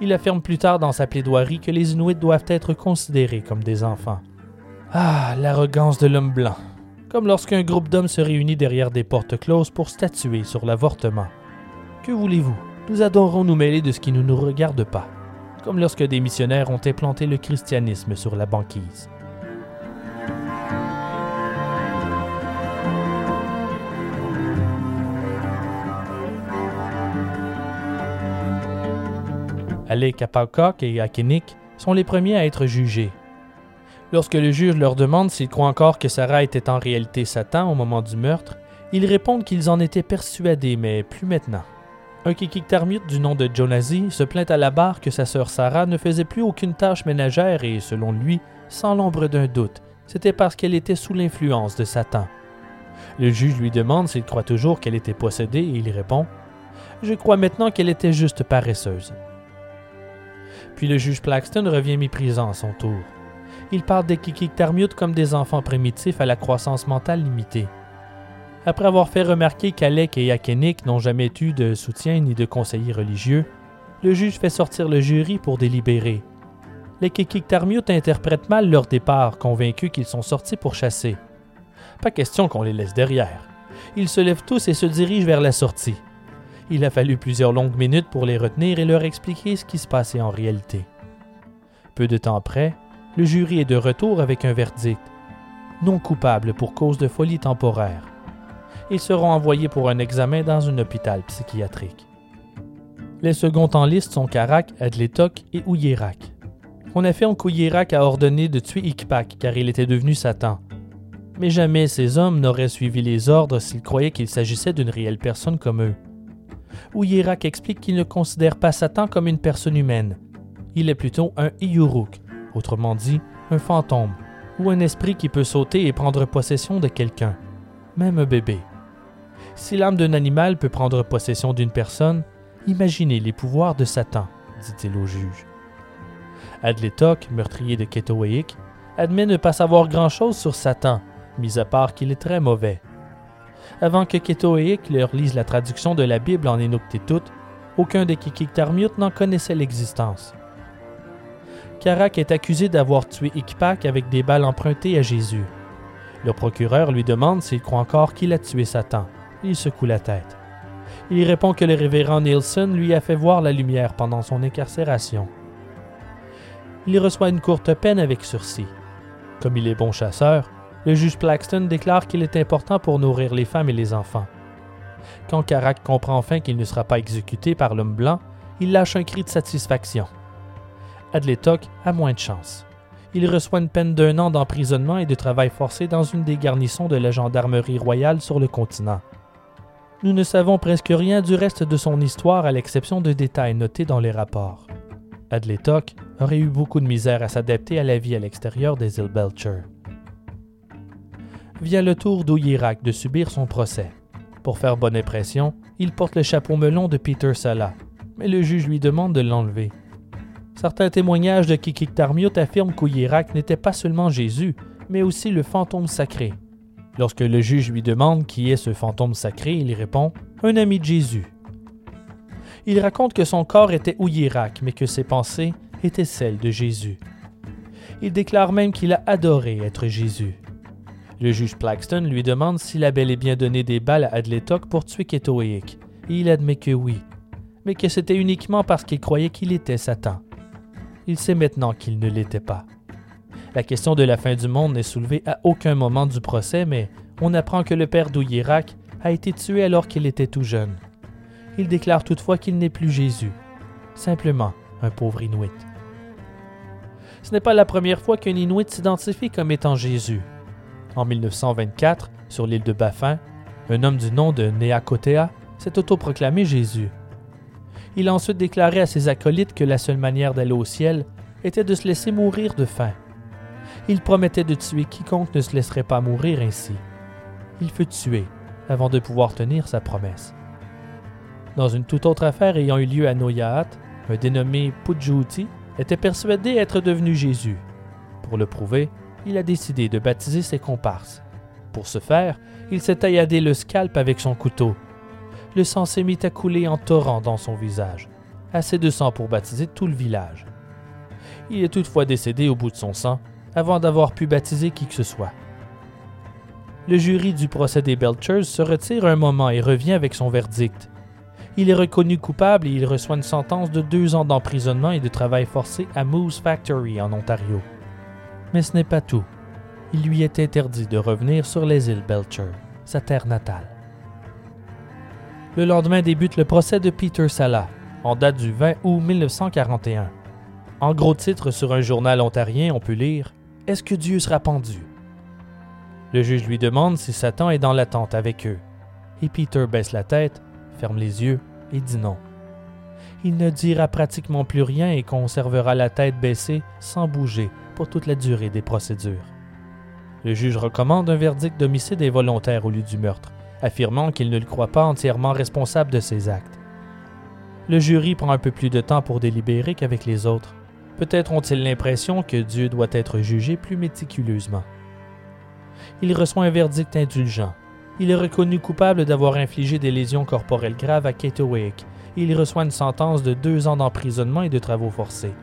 Il affirme plus tard dans sa plaidoirie que les Inuits doivent être considérés comme des enfants. Ah, l'arrogance de l'homme blanc. Comme lorsqu'un groupe d'hommes se réunit derrière des portes closes pour statuer sur l'avortement. Que voulez-vous? Nous adorons nous mêler de ce qui ne nous regarde pas, comme lorsque des missionnaires ont implanté le christianisme sur la banquise. Alec Apalcock et Akenik sont les premiers à être jugés. Lorsque le juge leur demande s'ils croient encore que Sarah était en réalité Satan au moment du meurtre, ils répondent qu'ils en étaient persuadés, mais plus maintenant. Un Kikiktarmute du nom de Jonazi se plaint à la barre que sa sœur Sarah ne faisait plus aucune tâche ménagère et, selon lui, sans l'ombre d'un doute, c'était parce qu'elle était sous l'influence de Satan. Le juge lui demande s'il croit toujours qu'elle était possédée et il répond Je crois maintenant qu'elle était juste paresseuse. Puis le juge Plaxton revient méprisant à son tour. Il parle des Kikiktarmute comme des enfants primitifs à la croissance mentale limitée. Après avoir fait remarquer qu'Alec et Yakenik n'ont jamais eu de soutien ni de conseiller religieux, le juge fait sortir le jury pour délibérer. Les Kikiktarmute interprètent mal leur départ, convaincus qu'ils sont sortis pour chasser. Pas question qu'on les laisse derrière. Ils se lèvent tous et se dirigent vers la sortie. Il a fallu plusieurs longues minutes pour les retenir et leur expliquer ce qui se passait en réalité. Peu de temps après, le jury est de retour avec un verdict. Non coupable pour cause de folie temporaire. Ils seront envoyés pour un examen dans un hôpital psychiatrique. Les seconds en liste sont Karak, Adletok et Ouyerak. On affirme qu'Ouyerak a ordonné de tuer Ikpak car il était devenu Satan. Mais jamais ces hommes n'auraient suivi les ordres s'ils croyaient qu'il s'agissait d'une réelle personne comme eux. Ouyerak explique qu'il ne considère pas Satan comme une personne humaine. Il est plutôt un Iyuruk, autrement dit, un fantôme, ou un esprit qui peut sauter et prendre possession de quelqu'un, même un bébé. Si l'âme d'un animal peut prendre possession d'une personne, imaginez les pouvoirs de Satan, dit-il au juge. Adletok, meurtrier de Ketoweik, admet ne pas savoir grand-chose sur Satan, mis à part qu'il est très mauvais. Avant que Ketoweik leur lise la traduction de la Bible en Inuktitut, aucun des Kikiktarmut n'en connaissait l'existence. Karak est accusé d'avoir tué Ikpak avec des balles empruntées à Jésus. Le procureur lui demande s'il croit encore qu'il a tué Satan. Il secoue la tête. Il répond que le révérend Nielsen lui a fait voir la lumière pendant son incarcération. Il reçoit une courte peine avec sursis. Comme il est bon chasseur, le juge Plaxton déclare qu'il est important pour nourrir les femmes et les enfants. Quand Karak comprend enfin qu'il ne sera pas exécuté par l'homme blanc, il lâche un cri de satisfaction. Adletok a moins de chance. Il reçoit une peine d'un an d'emprisonnement et de travail forcé dans une des garnisons de la gendarmerie royale sur le continent. Nous ne savons presque rien du reste de son histoire à l'exception de détails notés dans les rapports. Adletok aurait eu beaucoup de misère à s'adapter à la vie à l'extérieur des îles Belcher. Vient le tour d'Ouyirak de subir son procès. Pour faire bonne impression, il porte le chapeau melon de Peter Sala, mais le juge lui demande de l'enlever. Certains témoignages de Kikiktarmiut affirment qu'Ouyirak n'était pas seulement Jésus, mais aussi le fantôme sacré. Lorsque le juge lui demande qui est ce fantôme sacré, il répond Un ami de Jésus. Il raconte que son corps était Ouyirak, mais que ses pensées étaient celles de Jésus. Il déclare même qu'il a adoré être Jésus. Le juge Plaxton lui demande s'il a bel et bien donné des balles à Adletok pour tuer Ketoeik, et il admet que oui, mais que c'était uniquement parce qu'il croyait qu'il était Satan. Il sait maintenant qu'il ne l'était pas. La question de la fin du monde n'est soulevée à aucun moment du procès, mais on apprend que le père d'Ouyirak a été tué alors qu'il était tout jeune. Il déclare toutefois qu'il n'est plus Jésus, simplement un pauvre Inuit. Ce n'est pas la première fois qu'un Inuit s'identifie comme étant Jésus. En 1924, sur l'île de Baffin, un homme du nom de Neakotea s'est autoproclamé Jésus. Il a ensuite déclaré à ses acolytes que la seule manière d'aller au ciel était de se laisser mourir de faim. Il promettait de tuer quiconque ne se laisserait pas mourir ainsi. Il fut tué avant de pouvoir tenir sa promesse. Dans une toute autre affaire ayant eu lieu à Noyahat, un dénommé Pujjuti était persuadé être devenu Jésus. Pour le prouver, il a décidé de baptiser ses comparses. Pour ce faire, il s'est tailladé le scalp avec son couteau le sang s'est mis à couler en torrent dans son visage, assez de sang pour baptiser tout le village. Il est toutefois décédé au bout de son sang, avant d'avoir pu baptiser qui que ce soit. Le jury du procès des Belchers se retire un moment et revient avec son verdict. Il est reconnu coupable et il reçoit une sentence de deux ans d'emprisonnement et de travail forcé à Moose Factory en Ontario. Mais ce n'est pas tout. Il lui est interdit de revenir sur les îles Belcher, sa terre natale. Le lendemain débute le procès de Peter Sala. en date du 20 août 1941. En gros titre sur un journal ontarien, on peut lire Est-ce que Dieu sera pendu? Le juge lui demande si Satan est dans l'attente avec eux. Et Peter baisse la tête, ferme les yeux et dit non. Il ne dira pratiquement plus rien et conservera la tête baissée sans bouger pour toute la durée des procédures. Le juge recommande un verdict d'homicide involontaire au lieu du meurtre, affirmant qu'il ne le croit pas entièrement responsable de ses actes. Le jury prend un peu plus de temps pour délibérer qu'avec les autres. Peut-être ont-ils l'impression que Dieu doit être jugé plus méticuleusement. Il reçoit un verdict indulgent. Il est reconnu coupable d'avoir infligé des lésions corporelles graves à Kate il reçoit une sentence de deux ans d'emprisonnement et de travaux forcés.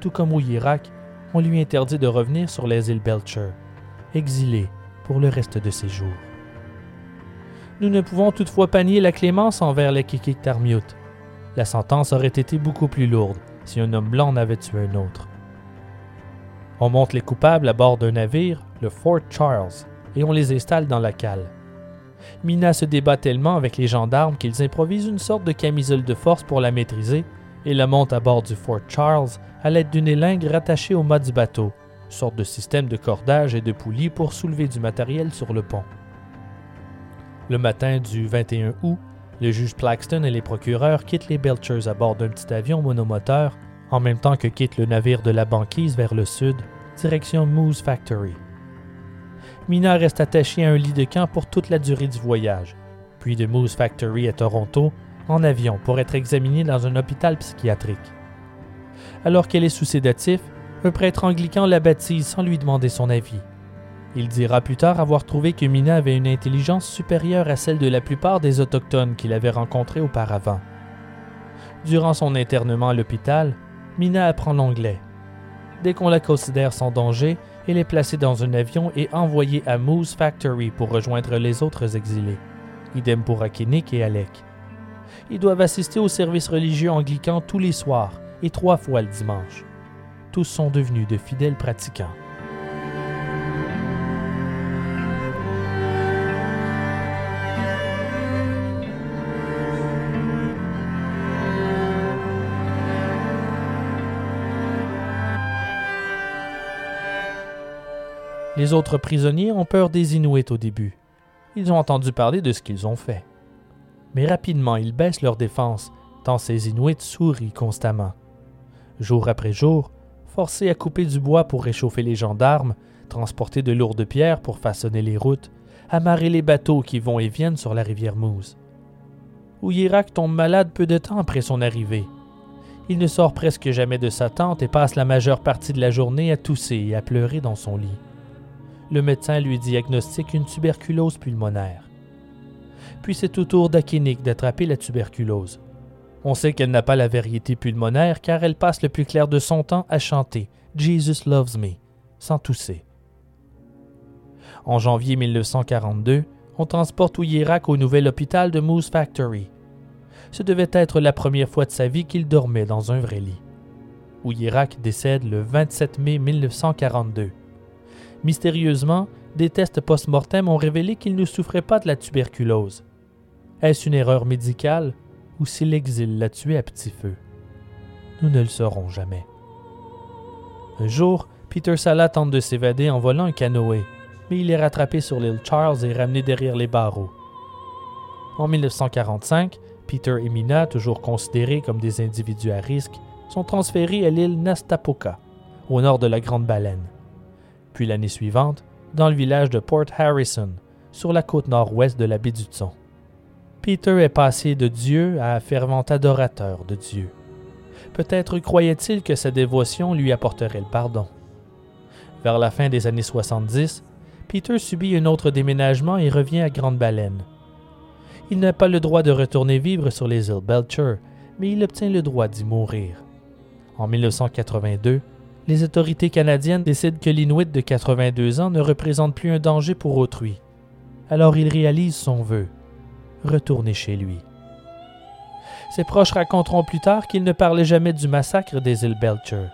Tout comme au Irak, on lui interdit de revenir sur les îles Belcher, exilé pour le reste de ses jours. Nous ne pouvons toutefois pas nier la clémence envers les Kikik-Tarmiut. La sentence aurait été beaucoup plus lourde si un homme blanc n'avait tué un autre. On monte les coupables à bord d'un navire, le Fort Charles, et on les installe dans la cale. Mina se débat tellement avec les gendarmes qu'ils improvisent une sorte de camisole de force pour la maîtriser et la montent à bord du Fort Charles à l'aide d'une élingue rattachée au mât du bateau, sorte de système de cordage et de poulies pour soulever du matériel sur le pont. Le matin du 21 août, le juge Plaxton et les procureurs quittent les Belchers à bord d'un petit avion monomoteur, en même temps que quitte le navire de la banquise vers le sud, direction Moose Factory. Mina reste attachée à un lit de camp pour toute la durée du voyage, puis de Moose Factory à Toronto en avion pour être examinée dans un hôpital psychiatrique. Alors qu'elle est sous sédatif, un prêtre anglican la baptise sans lui demander son avis. Il dira plus tard avoir trouvé que Mina avait une intelligence supérieure à celle de la plupart des Autochtones qu'il avait rencontrés auparavant. Durant son internement à l'hôpital, Mina apprend l'anglais. Dès qu'on la considère sans danger, elle est placée dans un avion et envoyée à Moose Factory pour rejoindre les autres exilés. Idem pour Akinik et Alec. Ils doivent assister au service religieux anglican tous les soirs et trois fois le dimanche. Tous sont devenus de fidèles pratiquants. Les autres prisonniers ont peur des Inuits au début. Ils ont entendu parler de ce qu'ils ont fait. Mais rapidement, ils baissent leur défense, tant ces Inuits sourient constamment. Jour après jour, forcés à couper du bois pour réchauffer les gendarmes, transporter de lourdes pierres pour façonner les routes, amarrer les bateaux qui vont et viennent sur la rivière Moose. Ouyirak tombe malade peu de temps après son arrivée. Il ne sort presque jamais de sa tente et passe la majeure partie de la journée à tousser et à pleurer dans son lit le médecin lui diagnostique une tuberculose pulmonaire. Puis c'est au tour d'Akinik d'attraper la tuberculose. On sait qu'elle n'a pas la variété pulmonaire car elle passe le plus clair de son temps à chanter Jesus Loves Me, sans tousser. En janvier 1942, on transporte Ouyirak au nouvel hôpital de Moose Factory. Ce devait être la première fois de sa vie qu'il dormait dans un vrai lit. Ouyirak décède le 27 mai 1942. Mystérieusement, des tests post-mortem ont révélé qu'il ne souffrait pas de la tuberculose. Est-ce une erreur médicale ou si l'exil l'a tué à petit feu? Nous ne le saurons jamais. Un jour, Peter Sala tente de s'évader en volant un canoë, mais il est rattrapé sur l'île Charles et ramené derrière les barreaux. En 1945, Peter et Mina, toujours considérés comme des individus à risque, sont transférés à l'île Nastapoka, au nord de la Grande Baleine puis l'année suivante dans le village de Port Harrison, sur la côte nord-ouest de la baie du Tson. Peter est passé de Dieu à fervent adorateur de Dieu. Peut-être croyait-il que sa dévotion lui apporterait le pardon. Vers la fin des années 70, Peter subit un autre déménagement et revient à Grande Baleine. Il n'a pas le droit de retourner vivre sur les îles Belcher, mais il obtient le droit d'y mourir. En 1982, les autorités canadiennes décident que l'Inuit de 82 ans ne représente plus un danger pour autrui. Alors il réalise son vœu, retourner chez lui. Ses proches raconteront plus tard qu'il ne parlait jamais du massacre des îles Belcher.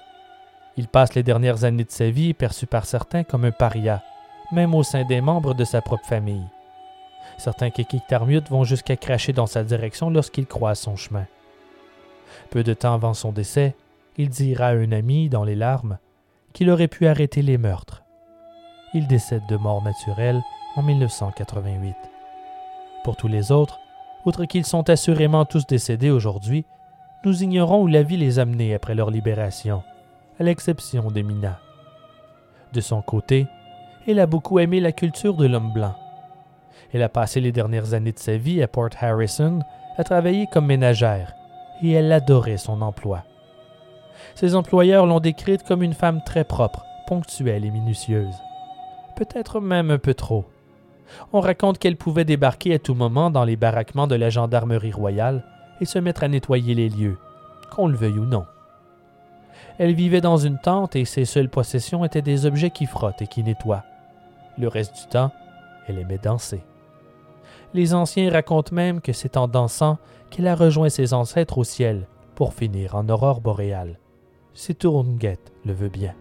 Il passe les dernières années de sa vie perçu par certains comme un paria, même au sein des membres de sa propre famille. Certains Kekik Tarmut vont jusqu'à cracher dans sa direction lorsqu'il croise son chemin. Peu de temps avant son décès, il dira à un ami, dans les larmes, qu'il aurait pu arrêter les meurtres. Il décède de mort naturelle en 1988. Pour tous les autres, outre qu'ils sont assurément tous décédés aujourd'hui, nous ignorons où la vie les a menés après leur libération, à l'exception d'Emina. De son côté, elle a beaucoup aimé la culture de l'homme blanc. Elle a passé les dernières années de sa vie à Port Harrison à travailler comme ménagère, et elle adorait son emploi. Ses employeurs l'ont décrite comme une femme très propre, ponctuelle et minutieuse. Peut-être même un peu trop. On raconte qu'elle pouvait débarquer à tout moment dans les baraquements de la gendarmerie royale et se mettre à nettoyer les lieux, qu'on le veuille ou non. Elle vivait dans une tente et ses seules possessions étaient des objets qui frottent et qui nettoient. Le reste du temps, elle aimait danser. Les anciens racontent même que c'est en dansant qu'elle a rejoint ses ancêtres au ciel pour finir en aurore boréale. Si le veut bien.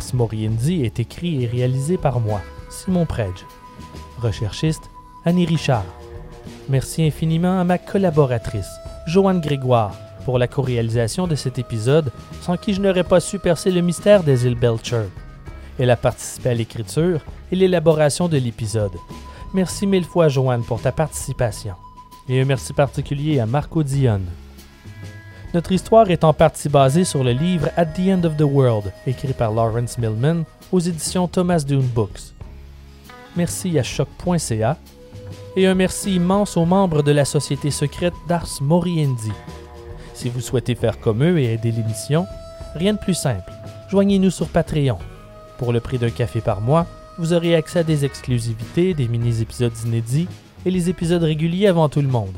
Ars Moriendi est écrit et réalisé par moi, Simon Predge. Recherchiste, Annie Richard. Merci infiniment à ma collaboratrice, Joanne Grégoire, pour la co-réalisation de cet épisode, sans qui je n'aurais pas su percer le mystère des îles Belcher. Elle a participé à l'écriture et l'élaboration de l'épisode. Merci mille fois, Joanne, pour ta participation. Et un merci particulier à Marco Dionne. Notre histoire est en partie basée sur le livre At the End of the World, écrit par Lawrence Millman aux éditions Thomas Dune Books. Merci à choc.ca et un merci immense aux membres de la société secrète d'Ars Moriendi. Si vous souhaitez faire comme eux et aider l'émission, rien de plus simple. Joignez-nous sur Patreon. Pour le prix d'un café par mois, vous aurez accès à des exclusivités, des mini-épisodes inédits et les épisodes réguliers avant tout le monde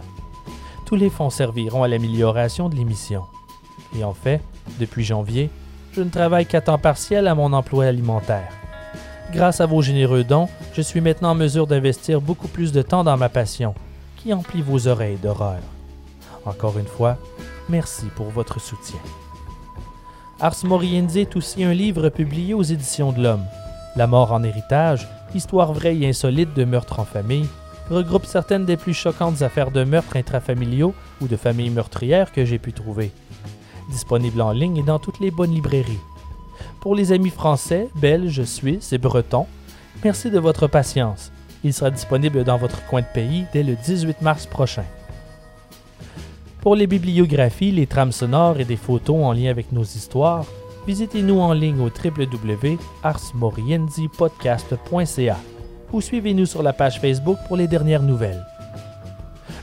tous les fonds serviront à l'amélioration de l'émission. Et en fait, depuis janvier, je ne travaille qu'à temps partiel à mon emploi alimentaire. Grâce à vos généreux dons, je suis maintenant en mesure d'investir beaucoup plus de temps dans ma passion, qui emplit vos oreilles d'horreur. Encore une fois, merci pour votre soutien. Ars Moriendi est aussi un livre publié aux éditions de l'Homme. La mort en héritage, histoire vraie et insolite de meurtre en famille, regroupe certaines des plus choquantes affaires de meurtres intrafamiliaux ou de familles meurtrières que j'ai pu trouver. Disponible en ligne et dans toutes les bonnes librairies. Pour les amis français, belges, suisses et bretons, merci de votre patience. Il sera disponible dans votre coin de pays dès le 18 mars prochain. Pour les bibliographies, les trames sonores et des photos en lien avec nos histoires, visitez-nous en ligne au www.arsmorienzipodcast.ca ou suivez-nous sur la page Facebook pour les dernières nouvelles.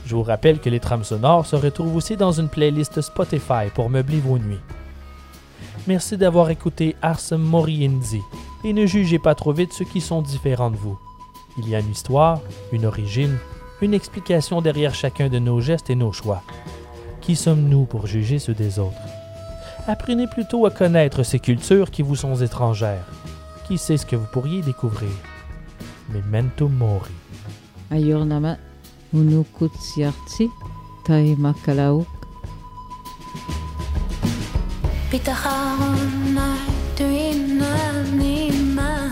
Je vous rappelle que les trames sonores se retrouvent aussi dans une playlist Spotify pour meubler vos nuits. Merci d'avoir écouté Ars Moriendi et ne jugez pas trop vite ceux qui sont différents de vous. Il y a une histoire, une origine, une explication derrière chacun de nos gestes et nos choix. Qui sommes-nous pour juger ceux des autres? Apprenez plutôt à connaître ces cultures qui vous sont étrangères. Qui sait ce que vous pourriez découvrir? Memento Mori. Ayornama unukutsiartsi tai makalauk. Pitahana tuina nima